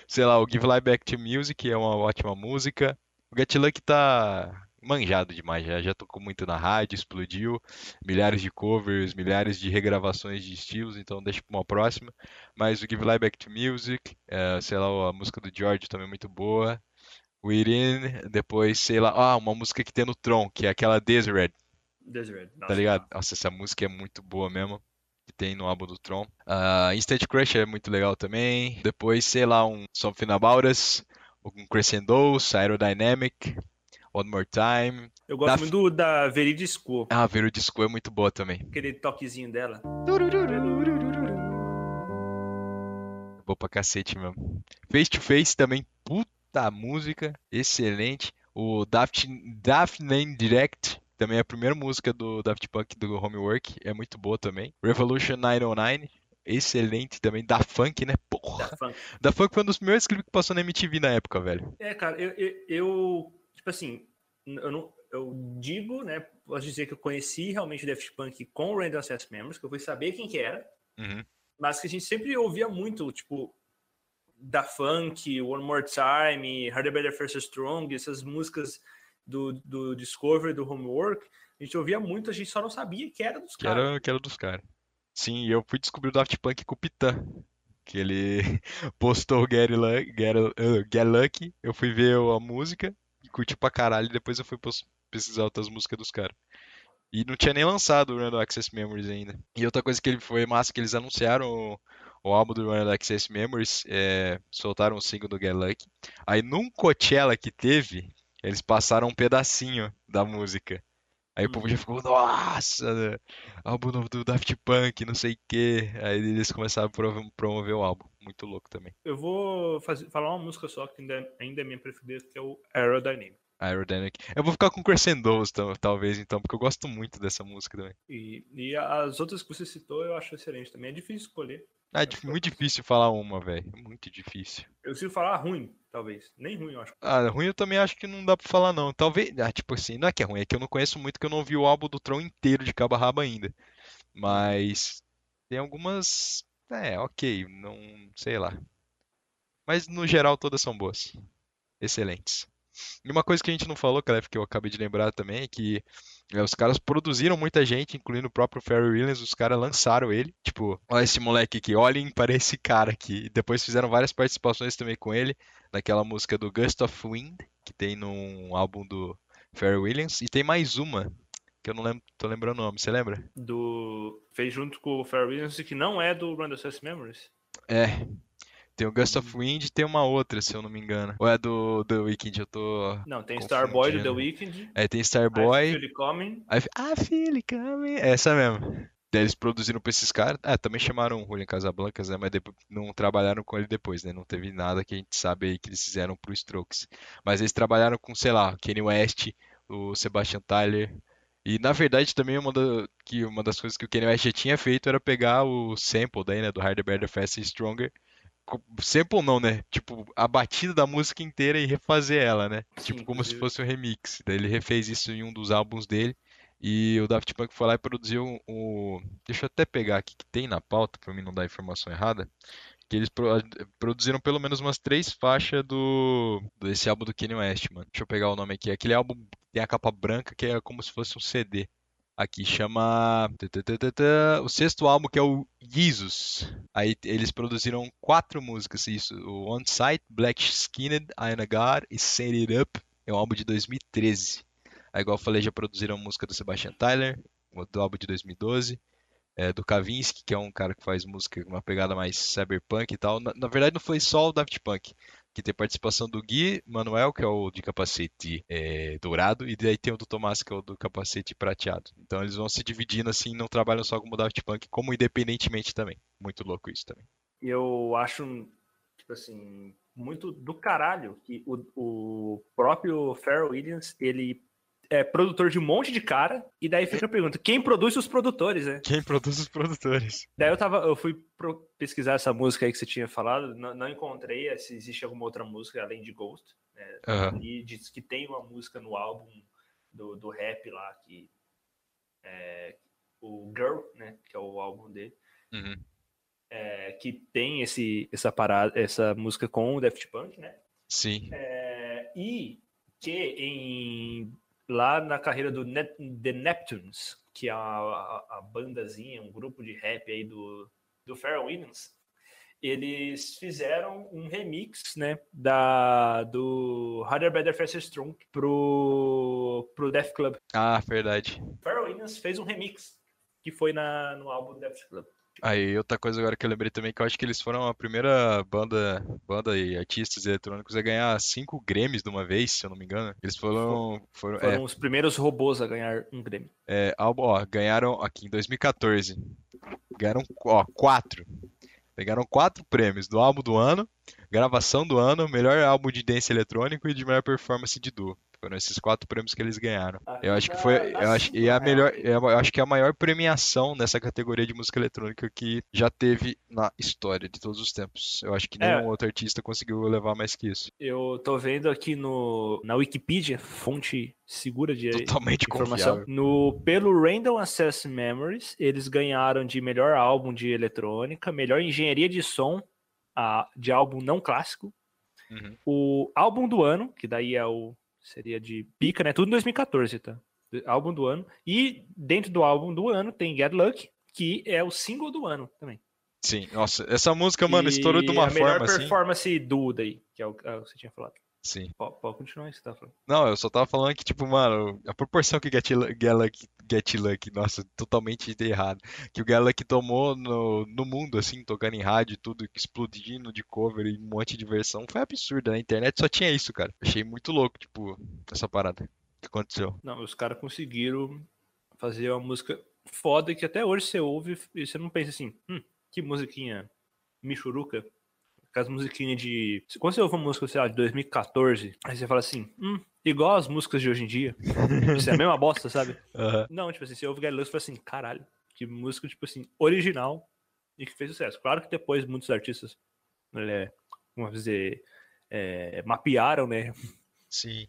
[SPEAKER 2] Sei lá, o Give Life Back to Music é uma ótima música. O Get Lucky tá manjado demais, já, já tocou muito na rádio, explodiu milhares de covers, milhares de regravações de estilos, então deixa para uma próxima. Mas o Give Life Back to Music, é, sei lá, a música do George também é muito boa. Within, depois, sei lá, ah, uma música que tem no Tron, que é aquela Deseret,
[SPEAKER 1] Desert.
[SPEAKER 2] tá ligado? Nossa, essa música é muito boa mesmo. Que tem no álbum do Tron. Ah, Instant Crush é muito legal também. Depois, sei lá, um Something About Us, um Crescendos, Aerodynamic, One More Time.
[SPEAKER 1] Eu gosto
[SPEAKER 2] Da-
[SPEAKER 1] muito do, da Veridisco,
[SPEAKER 2] Ah, Vero Disco é muito boa também.
[SPEAKER 1] aquele toquezinho dela.
[SPEAKER 2] Boa pra cacete mesmo. Face to Face também, puta música, excelente. O Daft, Daft Name Direct também é a primeira música do Daft Punk do Homework, é muito boa também. Revolution 909, excelente também. Da Funk, né? Porra.
[SPEAKER 1] Da funk.
[SPEAKER 2] Da Funk foi um dos primeiros clipes que passou na MTV na época, velho.
[SPEAKER 1] É, cara, eu, eu, eu, tipo assim, eu não, eu digo, né, posso dizer que eu conheci realmente o Daft Punk com o Random Access Memories, que eu fui saber quem que era,
[SPEAKER 2] Uhum.
[SPEAKER 1] mas que a gente sempre ouvia muito, tipo, da Funk, One More Time, Harder, Better, Faster, Strong, essas músicas do, do Discovery, do Homework, a gente ouvia muito, a gente só não sabia que era dos
[SPEAKER 2] Que
[SPEAKER 1] caras.
[SPEAKER 2] era, que era dos caras. Sim, e eu fui descobrir o Daft Punk com o Pitã. Que ele <laughs> postou Get, Lu- Get, uh, Get Lucky. Eu fui ver a música curti pra caralho. E depois eu fui pesquisar outras músicas dos caras. E não tinha nem lançado o Random Access Memories ainda. E outra coisa que ele foi massa que eles anunciaram o, o álbum do Random Access Memories, é, soltaram o single do Get Lucky. Aí num Coachella que teve, eles passaram um pedacinho da música. Aí o povo já ficou, nossa, né? álbum novo do Daft Punk, não sei o quê. Aí eles começaram a promover o álbum. Muito louco também.
[SPEAKER 1] Eu vou fazer, falar uma música só que ainda, ainda é minha preferida, que é o Aerodynamic.
[SPEAKER 2] Aerodynamic. Eu vou ficar com Crescendos, tal- talvez, então, porque eu gosto muito dessa música também.
[SPEAKER 1] E, e as outras que você citou eu acho excelente também. É difícil escolher.
[SPEAKER 2] Ah, é muito difícil falar uma, velho. Muito difícil.
[SPEAKER 1] Eu consigo falar ruim, talvez. Nem ruim, eu acho.
[SPEAKER 2] Ah, ruim eu também acho que não dá pra falar, não. Talvez. Ah, tipo assim, não é que é ruim, é que eu não conheço muito, que eu não vi o álbum do Tron inteiro de cabo a rabo ainda. Mas. Tem algumas. É, ok, não. Sei lá. Mas no geral todas são boas. Excelentes. E uma coisa que a gente não falou, Caleb, que eu acabei de lembrar também, é que é, os caras produziram muita gente, incluindo o próprio Pharrell Williams, os caras lançaram ele. Tipo, olha esse moleque aqui, olhem para esse cara aqui. E depois fizeram várias participações também com ele, naquela música do Gust of Wind, que tem num álbum do Pharrell Williams. E tem mais uma, que eu não lembro, tô lembrando o nome, você lembra?
[SPEAKER 1] Do... Fez junto com o Pharrell Williams, que não é do Run the Success Memories.
[SPEAKER 2] É. Tem o Gust of Wind e tem uma outra, se eu não me engano. Ou é do The Weeknd, eu tô.
[SPEAKER 1] Não, tem Starboy do The. Weeknd.
[SPEAKER 2] É, tem
[SPEAKER 1] I
[SPEAKER 2] Starboy.
[SPEAKER 1] Feel It Coming.
[SPEAKER 2] I, I feel it coming. É essa mesmo. Daí eles produziram pra esses caras. Ah, também chamaram o Julian Casablancas, né? Mas depois, não trabalharam com ele depois, né? Não teve nada que a gente sabe aí que eles fizeram pro Strokes. Mas eles trabalharam com, sei lá, Kanye West, o Sebastian Tyler. E na verdade também uma, da- que uma das coisas que o Kanye West já tinha feito era pegar o sample daí, né? Do Harder, Better, Faster, Stronger. Sample não, né? Tipo, a batida da música inteira e refazer ela, né?
[SPEAKER 1] Sim,
[SPEAKER 2] Tipo, como se fosse um remix. Daí ele refez isso em um dos álbuns dele. E o Daft Punk foi lá e produziu o. Deixa eu até pegar aqui que tem na pauta, pra mim não dar informação errada. Que eles pro- produziram pelo menos umas três faixas do desse álbum do Kanye West, mano. Deixa eu pegar o nome aqui. Aquele álbum tem a capa branca que é como se fosse um CD. Aqui chama o sexto álbum que é o Jesus. Aí eles produziram quatro músicas, isso, o On Site, Black Skinned, I God e Set It Up. É um álbum de 2013. Aí, igual eu falei, já produziram música do Sebastian Tyler, do álbum de 2012. é, do Kavinsky, que é um cara que faz música com uma pegada mais cyberpunk e tal. Na, na verdade, não foi só o Daft Punk, que tem participação do Gui Manuel, que é o de capacete é, dourado, e daí tem o do Tomás, que é o do capacete prateado. Então eles vão se dividindo assim, não trabalham só como Daft Punk, como independentemente também. Muito louco isso também.
[SPEAKER 1] Eu acho, tipo assim, muito do caralho que o, o próprio Pharrell Williams, ele é produtor de um monte de cara, e daí fica a pergunta, quem produz os produtores, né?
[SPEAKER 2] Quem produz os produtores?
[SPEAKER 1] Daí eu tava, eu fui pesquisar essa música aí que você tinha falado, não, não encontrei se existe alguma outra música além de Ghost, né?
[SPEAKER 2] Aham.
[SPEAKER 1] E diz que tem uma música no álbum do, do rap lá, que é o Girl, né? Que é o álbum dele.
[SPEAKER 2] Uhum.
[SPEAKER 1] é, que tem esse, essa parada, essa música com o Daft Punk, né?
[SPEAKER 2] Sim.
[SPEAKER 1] É, e que em, lá na carreira do Net- The Neptunes, que é a, a, a bandazinha, um grupo de rap aí do, do Pharrell Williams, eles fizeram um remix, né, da, do Harder, Better, Faster, Strong pro, pro Def Club.
[SPEAKER 2] Ah, verdade.
[SPEAKER 1] O Pharrell Williams fez um remix, que foi na, no álbum do Def Club.
[SPEAKER 2] Aí, outra coisa agora que eu lembrei também, que eu acho que eles foram a primeira banda, banda e artistas eletrônicos a ganhar cinco Grammys de uma vez, se eu não me engano. Eles foram, foram, é,
[SPEAKER 1] Foram os primeiros robôs a ganhar um Grammy.
[SPEAKER 2] é, ó, ganharam aqui em 2014. Ganharam, ó, quatro. Pegaram quatro prêmios do álbum do ano, gravação do ano, melhor álbum de dance eletrônico e de melhor performance de duo. Foram esses quatro prêmios que eles ganharam. Eu acho que foi, eu acho, e a melhor, eu acho que é a maior premiação nessa categoria de música eletrônica que já teve na história de todos os tempos. Eu acho que
[SPEAKER 1] É.
[SPEAKER 2] nenhum outro artista conseguiu levar mais que isso.
[SPEAKER 1] Eu tô vendo aqui no, na Wikipedia, fonte segura de
[SPEAKER 2] Totalmente
[SPEAKER 1] informação.
[SPEAKER 2] confiável.
[SPEAKER 1] No, pelo Random Access Memories, eles ganharam de melhor álbum de eletrônica, melhor engenharia de som ah, de álbum não clássico,
[SPEAKER 2] Uhum.
[SPEAKER 1] o álbum do ano, que daí é o seria de pica, né? Tudo em 2014, tá? Álbum do ano. E dentro do álbum do ano tem Get Lucky, que é o single do ano também.
[SPEAKER 2] Sim, nossa, essa música, mano, estourou de uma
[SPEAKER 1] a melhor
[SPEAKER 2] forma assim.
[SPEAKER 1] performance do daí, que é o é o que você tinha falado.
[SPEAKER 2] Sim.
[SPEAKER 1] Pode, pode continuar isso tá falando.
[SPEAKER 2] Não, eu só tava falando que, tipo, mano, a proporção que Get, Lu- Get Lucky, Get Lucky, nossa, totalmente errado. Que o Get tomou no, no mundo, assim, tocando em rádio e tudo, explodindo de cover e um monte de versão, foi absurdo. Na internet só tinha isso, cara. Achei muito louco, tipo, essa parada. que aconteceu?
[SPEAKER 1] Não, os caras conseguiram fazer uma música foda que até hoje você ouve e você não pensa assim, hum, que musiquinha michuruca. Aquelas musiquinhas de. Quando você ouve uma música, sei lá, de 2014, aí você fala assim, hum, igual as músicas de hoje em dia. Isso é a mesma bosta, sabe? <laughs>
[SPEAKER 2] Aham.
[SPEAKER 1] Não, tipo assim, você ouve Lewis e fala assim, caralho, que música, tipo assim, original e que fez sucesso. Claro que depois muitos artistas, é, vamos dizer, é, mapearam, né,
[SPEAKER 2] Sim.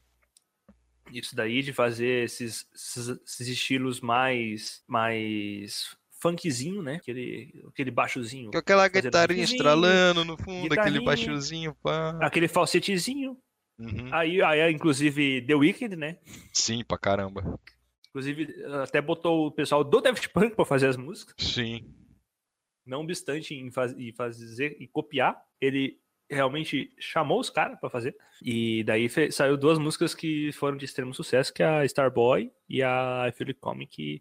[SPEAKER 1] isso daí de fazer esses, esses, esses estilos mais mais funkzinho, né? Aquele, aquele baixozinho,
[SPEAKER 2] Com aquela guitarrinha estralando no fundo, aquele baixozinho, pá.
[SPEAKER 1] aquele falsetezinho.
[SPEAKER 2] Uhum.
[SPEAKER 1] Aí, aí, inclusive, The Weeknd, né?
[SPEAKER 2] Sim, pra caramba.
[SPEAKER 1] Inclusive, até botou o pessoal do Daft Punk pra fazer as músicas.
[SPEAKER 2] Sim.
[SPEAKER 1] Não obstante em, faz, em fazer e copiar, ele realmente chamou os caras pra fazer. E daí saiu duas músicas que foram de extremo sucesso, que é a Starboy e a I Feel It Coming, que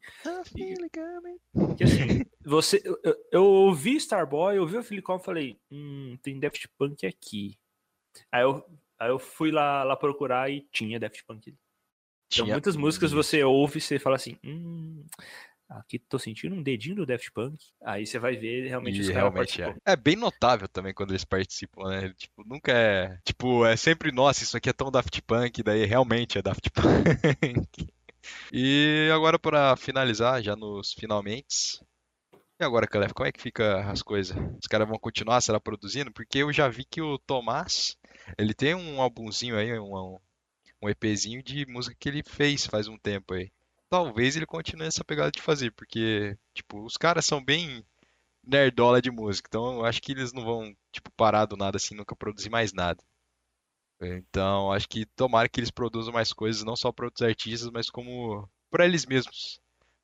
[SPEAKER 1] Que assim, você, eu, eu- ouvi Starboy, eu ouvi o Filicom e falei, hum, tem Daft Punk aqui. Aí eu, aí eu fui lá, lá procurar e tinha Daft Punk. Então,
[SPEAKER 2] Tinha-
[SPEAKER 1] muitas músicas você ouve e você fala assim, hum, aqui tô sentindo um dedinho do Daft Punk. Aí você vai ver realmente
[SPEAKER 2] E
[SPEAKER 1] os
[SPEAKER 2] realmente é. É bem notável também quando eles participam, né? Tipo, nunca é. Tipo, é sempre, nossa, isso aqui é tão Daft Punk, daí realmente é Daft <laughs> Punk. E agora para finalizar, já nos finalmente. E agora, Caleb, como é que fica as coisas? Os caras vão continuar, será produzindo? Porque eu já vi que o Tomás, ele tem um álbumzinho aí, um, um EPzinho de música que ele fez faz um tempo aí. Talvez ele continue essa pegada de fazer, porque, tipo, os caras são bem nerdola de música. Então, eu acho que eles não vão, tipo, parar do nada assim, nunca produzir mais nada. Então, acho que tomara que eles produzam mais coisas, não só para outros artistas, mas como para eles mesmos.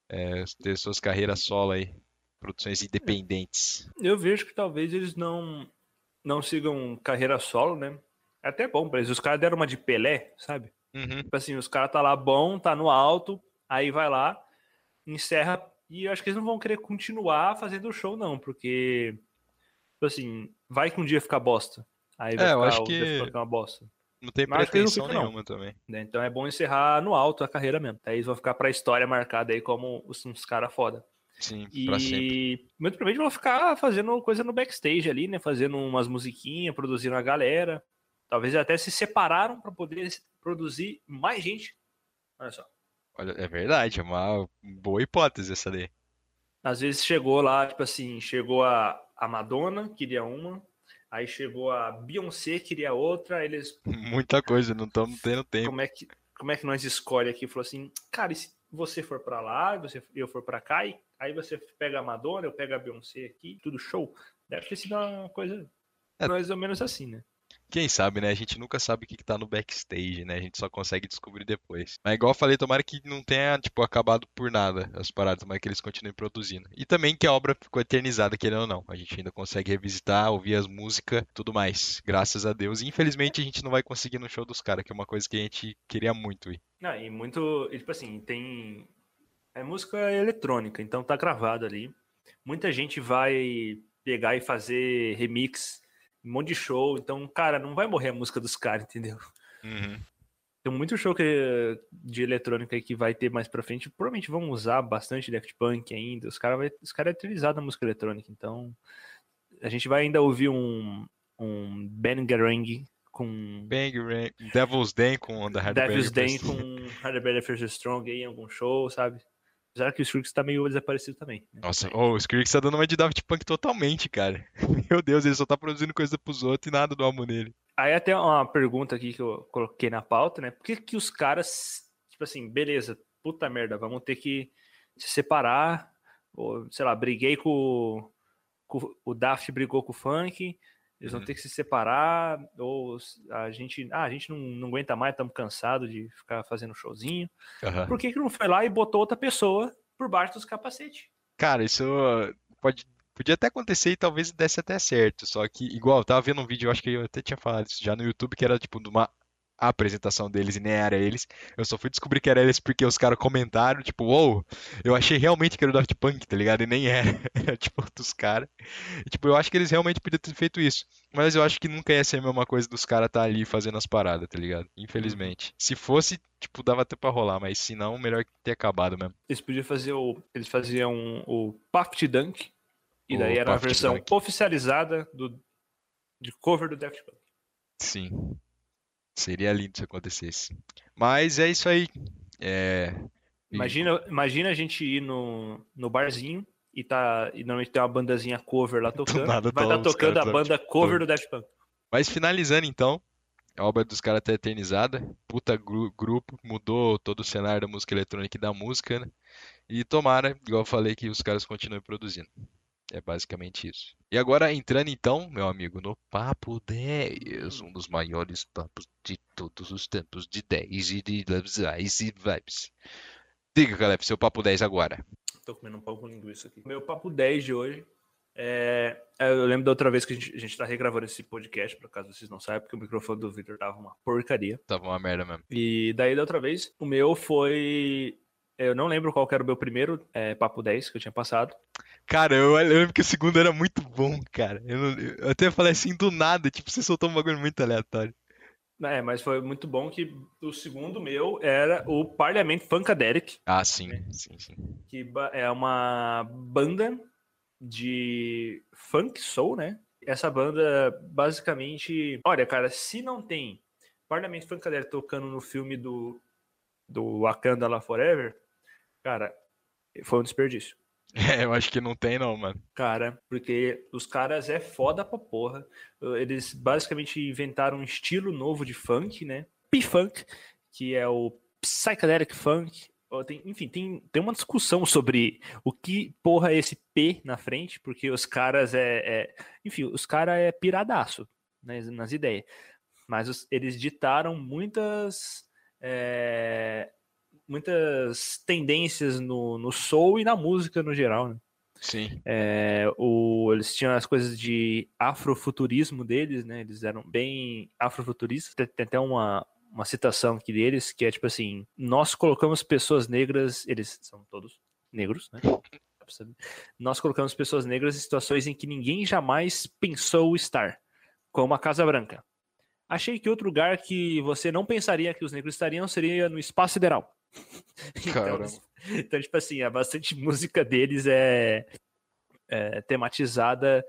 [SPEAKER 2] É, ter suas carreiras solo aí, produções independentes.
[SPEAKER 1] Eu vejo que talvez eles não, não sigam carreira solo, né? É até bom pra eles. Os caras deram uma de Pelé, sabe?
[SPEAKER 2] Uhum.
[SPEAKER 1] Tipo assim, os caras tá lá bom, tá no alto, aí vai lá, encerra, e eu acho que eles não vão querer continuar fazendo o show, não, porque, tipo assim, vai que um dia ficar bosta. Aí vai
[SPEAKER 2] É, eu acho
[SPEAKER 1] o
[SPEAKER 2] que-
[SPEAKER 1] uma bosta.
[SPEAKER 2] Não tem
[SPEAKER 1] Mas não
[SPEAKER 2] pretensão
[SPEAKER 1] não.
[SPEAKER 2] nenhuma também.
[SPEAKER 1] né? Então é bom encerrar no alto a carreira mesmo. Aí eles vão ficar pra história marcada aí como os- uns caras foda.
[SPEAKER 2] Sim, pra sempre.
[SPEAKER 1] E muito provavelmente vão ficar fazendo coisa no backstage ali, né? Fazendo umas musiquinhas, produzindo a galera. Talvez até se separaram pra poder produzir mais gente. Olha só.
[SPEAKER 2] Olha, é verdade, é uma boa hipótese essa daí.
[SPEAKER 1] Às vezes chegou lá, tipo assim, chegou a, a Madonna, queria uma. Aí chegou a Beyoncé, queria outra. Eles, <laughs>
[SPEAKER 2] Muita coisa, não estamos tendo tempo.
[SPEAKER 1] como é que, como é que nós escolhe aqui? Falou assim, cara, e se você for pra lá, você, eu for pra cá, e aí você pega a Madonna, eu pego a Beyoncé aqui, tudo show. Deve ter sido uma coisa
[SPEAKER 2] É.
[SPEAKER 1] mais ou menos assim, né?
[SPEAKER 2] Quem sabe, né? A gente nunca sabe o que que tá no backstage, né? A gente só consegue descobrir depois. Mas igual eu falei, tomara que não tenha, tipo, acabado por nada as paradas, mas que eles continuem produzindo. E também que a obra ficou eternizada, querendo ou não. A gente ainda consegue revisitar, ouvir as músicas, tudo mais. Graças a Deus. E infelizmente a gente não vai conseguir no show dos caras, que é uma coisa que a gente queria muito ir.
[SPEAKER 1] Ah, e muito, e, tipo assim, tem é música eletrônica, então tá gravado ali. Muita gente vai pegar e fazer remix, um monte de show, então, cara, não vai morrer a música dos caras, entendeu?
[SPEAKER 2] Uhum.
[SPEAKER 1] Tem muito show que, de eletrônica que vai ter mais pra frente. Provavelmente vão usar bastante Daft Punk ainda. Os caras caras é utilizado na música eletrônica. Então, a gente vai ainda ouvir um, um Ben Garang com
[SPEAKER 2] Bang, Bang, Devil's Den com Hard
[SPEAKER 1] Devil's Den com Better First Strong aí em algum show, sabe? Apesar que o Strix tá meio desaparecido também. né?
[SPEAKER 2] Nossa, oh, o Skrillex tá dando uma de Daft Punk totalmente, cara. <laughs> Meu Deus, ele só tá produzindo coisa pros outros e nada do álbum nele.
[SPEAKER 1] Aí até uma pergunta aqui que eu coloquei na pauta, né? Por que, que os caras, tipo assim, beleza, puta merda, vamos ter que se separar, ou, sei lá, briguei com, com o Daft brigou com o Funk, eles vão
[SPEAKER 2] Uhum.
[SPEAKER 1] ter que se separar, ou a gente, ah, a gente não, não aguenta mais, estamos cansados de ficar fazendo showzinho.
[SPEAKER 2] Aham.
[SPEAKER 1] Por que que não foi lá e botou outra pessoa por baixo dos capacetes?
[SPEAKER 2] Cara, isso pode, podia até acontecer e talvez desse até certo. Só que, igual, eu tava vendo um vídeo, eu acho que eu até tinha falado isso já no YouTube, que era tipo de uma a apresentação deles e nem era eles. Eu só fui descobrir que era eles porque os caras comentaram, tipo, uou, eu achei realmente que era o Daft Punk, tá ligado? E nem era. <laughs> Era tipo outros caras. Tipo, eu acho que eles realmente podiam ter feito isso. Mas eu acho que nunca ia ser a mesma coisa dos caras estar ali fazendo as paradas, tá ligado? Infelizmente. Se fosse, tipo, dava até pra rolar, mas se não, melhor ter acabado mesmo.
[SPEAKER 1] Eles podiam fazer o. Eles faziam o Paft Dunk. E daí
[SPEAKER 2] O
[SPEAKER 1] era a
[SPEAKER 2] Paft
[SPEAKER 1] versão
[SPEAKER 2] Dunk.
[SPEAKER 1] oficializada do, de cover do Daft Punk.
[SPEAKER 2] Sim. Seria lindo se acontecesse. Mas é isso aí. É.
[SPEAKER 1] Imagina, imagina a gente ir no, no barzinho e tá. E normalmente tem uma bandazinha cover lá <laughs> tocando.
[SPEAKER 2] nada
[SPEAKER 1] vai
[SPEAKER 2] tá
[SPEAKER 1] tocando a banda
[SPEAKER 2] Daft
[SPEAKER 1] cover do Daft Punk.
[SPEAKER 2] Mas finalizando então, a obra dos caras tá eternizada. Puta gru- grupo, mudou todo o cenário da música eletrônica e da música, né? E tomara, igual eu falei, que os caras continuem produzindo. É basicamente isso. E agora entrando então, meu amigo, no Papo 10, um dos maiores papos de todos os tempos de 10 e de vibes e vibes. Diga, Caleb, seu Papo 10 agora.
[SPEAKER 1] Tô comendo um pão com linguiça aqui. Meu papo 10 de hoje é. é, Eu lembro da outra vez que a gente, a gente tá regravando esse podcast, por acaso vocês não sabem, porque o microfone do Victor tava uma porcaria.
[SPEAKER 2] Tava uma merda mesmo.
[SPEAKER 1] E daí da outra vez, o meu foi. Eu não lembro qual que era o meu primeiro é, papo 10 que eu tinha passado.
[SPEAKER 2] Cara, eu, eu lembro que o segundo era muito bom, cara. Eu, eu até falei assim do nada, tipo, você soltou um bagulho muito aleatório.
[SPEAKER 1] É, mas foi muito bom que o segundo meu era o Parliament Funkadelic,
[SPEAKER 2] Ah, sim,
[SPEAKER 1] Né?
[SPEAKER 2] sim, sim.
[SPEAKER 1] que é uma banda de funk soul, né? Essa banda basicamente, olha, cara, se não tem Parliament Funkadelic tocando no filme do do Wakanda Lá Forever, cara, foi um desperdício. <laughs>
[SPEAKER 2] É, eu acho que não tem não, mano.
[SPEAKER 1] Cara, porque os caras é foda pra porra. Eles basicamente inventaram um estilo novo de funk, né? P-Funk, que é o Psychedelic Funk. Enfim, tem, tem uma discussão sobre o que porra é esse P na frente, porque os caras é. é- enfim, os caras é piradaço né, nas ideias. Mas os- eles ditaram muitas. é, muitas tendências no, no soul e na música no geral, né?
[SPEAKER 2] Sim.
[SPEAKER 1] É, o, eles tinham as coisas de afrofuturismo deles, né? Eles eram bem afrofuturistas. Tem, tem até uma, uma citação aqui deles que é tipo assim: nós colocamos pessoas negras, eles são todos negros, né? Nós colocamos pessoas negras em situações em que ninguém jamais pensou estar, como a Casa Branca. Achei que outro lugar que você não pensaria que os negros estariam seria no espaço sideral. <laughs> Então, então, tipo assim, a bastante <laughs> música deles é, é tematizada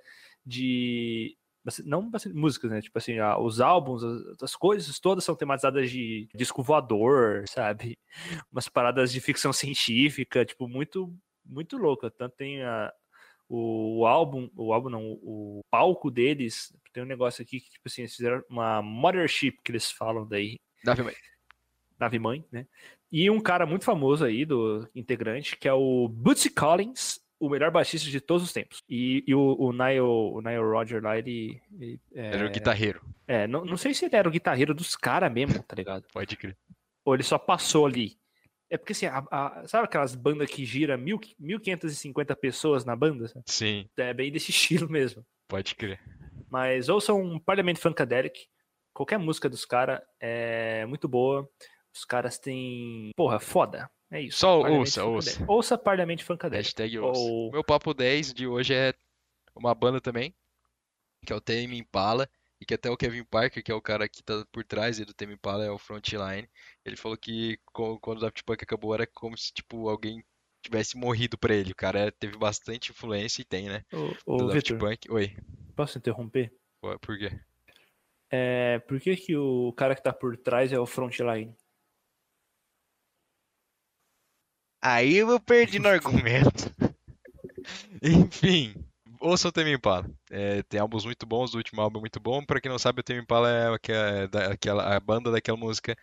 [SPEAKER 1] de. Não bastante músicas, né? Tipo assim, os álbuns, as, as coisas todas são tematizadas de disco voador, sabe? <laughs> Umas paradas de ficção científica, tipo, muito, muito louca. Tanto tem a, o, álbum, o álbum não, o, palco deles, tem um negócio aqui que, tipo assim, eles fizeram uma mothership que eles falam daí,
[SPEAKER 2] Davi, mas-
[SPEAKER 1] nave mãe, né? E um cara muito famoso aí do integrante, que é o Bootsy Collins, o melhor baixista de todos os tempos. E, e o, o, Nile, o Nile Roger lá, ele. ele, é,
[SPEAKER 2] Era o guitarreiro.
[SPEAKER 1] é, não, não sei se ele era o guitarreiro dos caras mesmo, tá ligado? <laughs>
[SPEAKER 2] Pode crer.
[SPEAKER 1] Ou ele só passou ali. É porque assim, a- a- sabe aquelas bandas que gira mil, 1550 pessoas na banda? sabe?
[SPEAKER 2] Sim,
[SPEAKER 1] É bem desse <laughs> estilo mesmo.
[SPEAKER 2] pode crer.
[SPEAKER 1] Mas ouçam um Parliament Funkadelic. Qualquer música dos caras é muito boa. Os caras têm. Porra, foda. É isso.
[SPEAKER 2] Só ouça, ouça.
[SPEAKER 1] Ouça Parliament Funkadelic.
[SPEAKER 2] Hashtag ouça.
[SPEAKER 1] Ou-
[SPEAKER 2] Meu papo 10 de hoje é uma banda também, que é o Tame Impala, e que até o Kevin Parker, que é o cara que tá por trás do Tame Impala, é o frontline. Ele falou que quando o Daft Punk acabou era como se tipo alguém tivesse morrido pra ele. O cara teve bastante influência e tem, né?
[SPEAKER 1] Ô,
[SPEAKER 2] Do
[SPEAKER 1] ô
[SPEAKER 2] Daft Punk. Oi,
[SPEAKER 1] posso interromper?
[SPEAKER 2] Por quê?
[SPEAKER 1] É, por que, que o cara que tá por trás é o frontline?
[SPEAKER 2] Aí eu perdi no argumento. <laughs> Enfim, ouça o Tame Impala. É, tem álbuns muito bons, o último álbum é muito bom. Pra quem não sabe, o Tame Impala é aquela, da- aquela- a banda daquela música.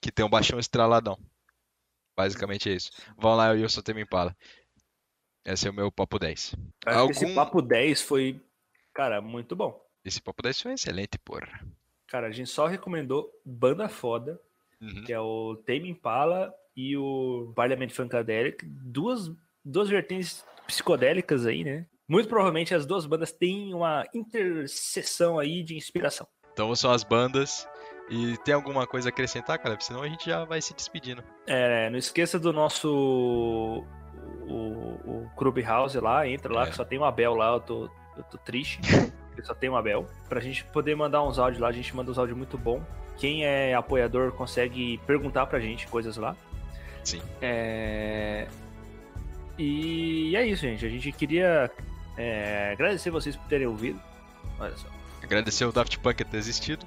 [SPEAKER 2] Que tem um baixão estraladão. Basicamente é isso. Vão lá e ouçam o Tame Impala. Esse é o meu papo 10.
[SPEAKER 1] Acho que esse
[SPEAKER 2] Algum-
[SPEAKER 1] papo 10 foi, cara, muito bom.
[SPEAKER 2] Esse papo 10 foi excelente, porra.
[SPEAKER 1] Cara, a gente só recomendou banda foda,
[SPEAKER 2] Uhum.
[SPEAKER 1] que é o Tame Impala e o Parliament Funkadelic. Duas, duas vertentes psicodélicas aí, né? muito provavelmente as duas bandas têm uma interseção aí de inspiração.
[SPEAKER 2] Então são as bandas. E tem alguma coisa a acrescentar, cara? Senão a gente já vai se despedindo.
[SPEAKER 1] É, não esqueça do nosso o, o Clubhouse lá, entra lá,
[SPEAKER 2] É.
[SPEAKER 1] que só tem uma Bel lá, eu tô, eu tô triste. <laughs> porque só tem uma Bel. Pra gente poder mandar uns áudios lá, a gente manda uns áudios muito bom. Quem é apoiador consegue perguntar pra gente coisas lá.
[SPEAKER 2] Sim.
[SPEAKER 1] É... E é isso, gente. A gente queria é, agradecer vocês por terem ouvido. Olha só.
[SPEAKER 2] Agradecer o Daft Punk por ter existido.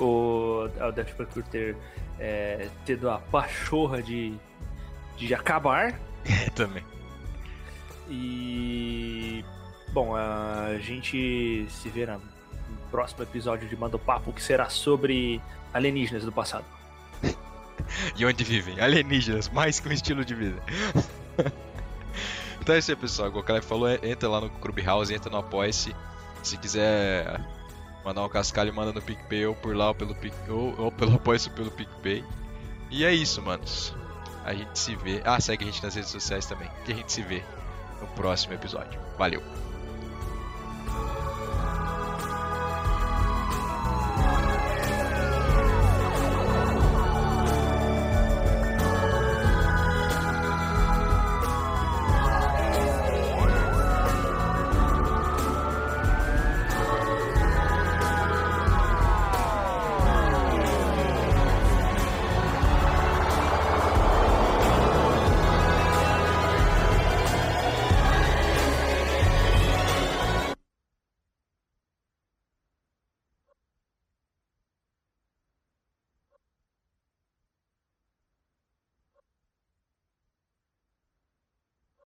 [SPEAKER 1] O, ao Daft Punk por ter é, tido a pachorra de, de acabar.
[SPEAKER 2] É, <laughs> também.
[SPEAKER 1] E. Bom, a gente se vê no próximo episódio de Manda o Papo, que será sobre alienígenas do passado. <laughs>
[SPEAKER 2] E onde vivem? Alienígenas, mais que um estilo de vida. <laughs> então é isso aí, pessoal. O Caleb falou, entra lá no Clubhouse, entra no Apoia-se. Se quiser mandar um cascalho, manda no PicPay ou por lá ou pelo, Pic, ou, ou pelo Apoia-se pelo PicPay. E é isso, manos. A gente se vê. Ah, segue a gente nas redes sociais também. Que a gente se vê no próximo episódio. Valeu!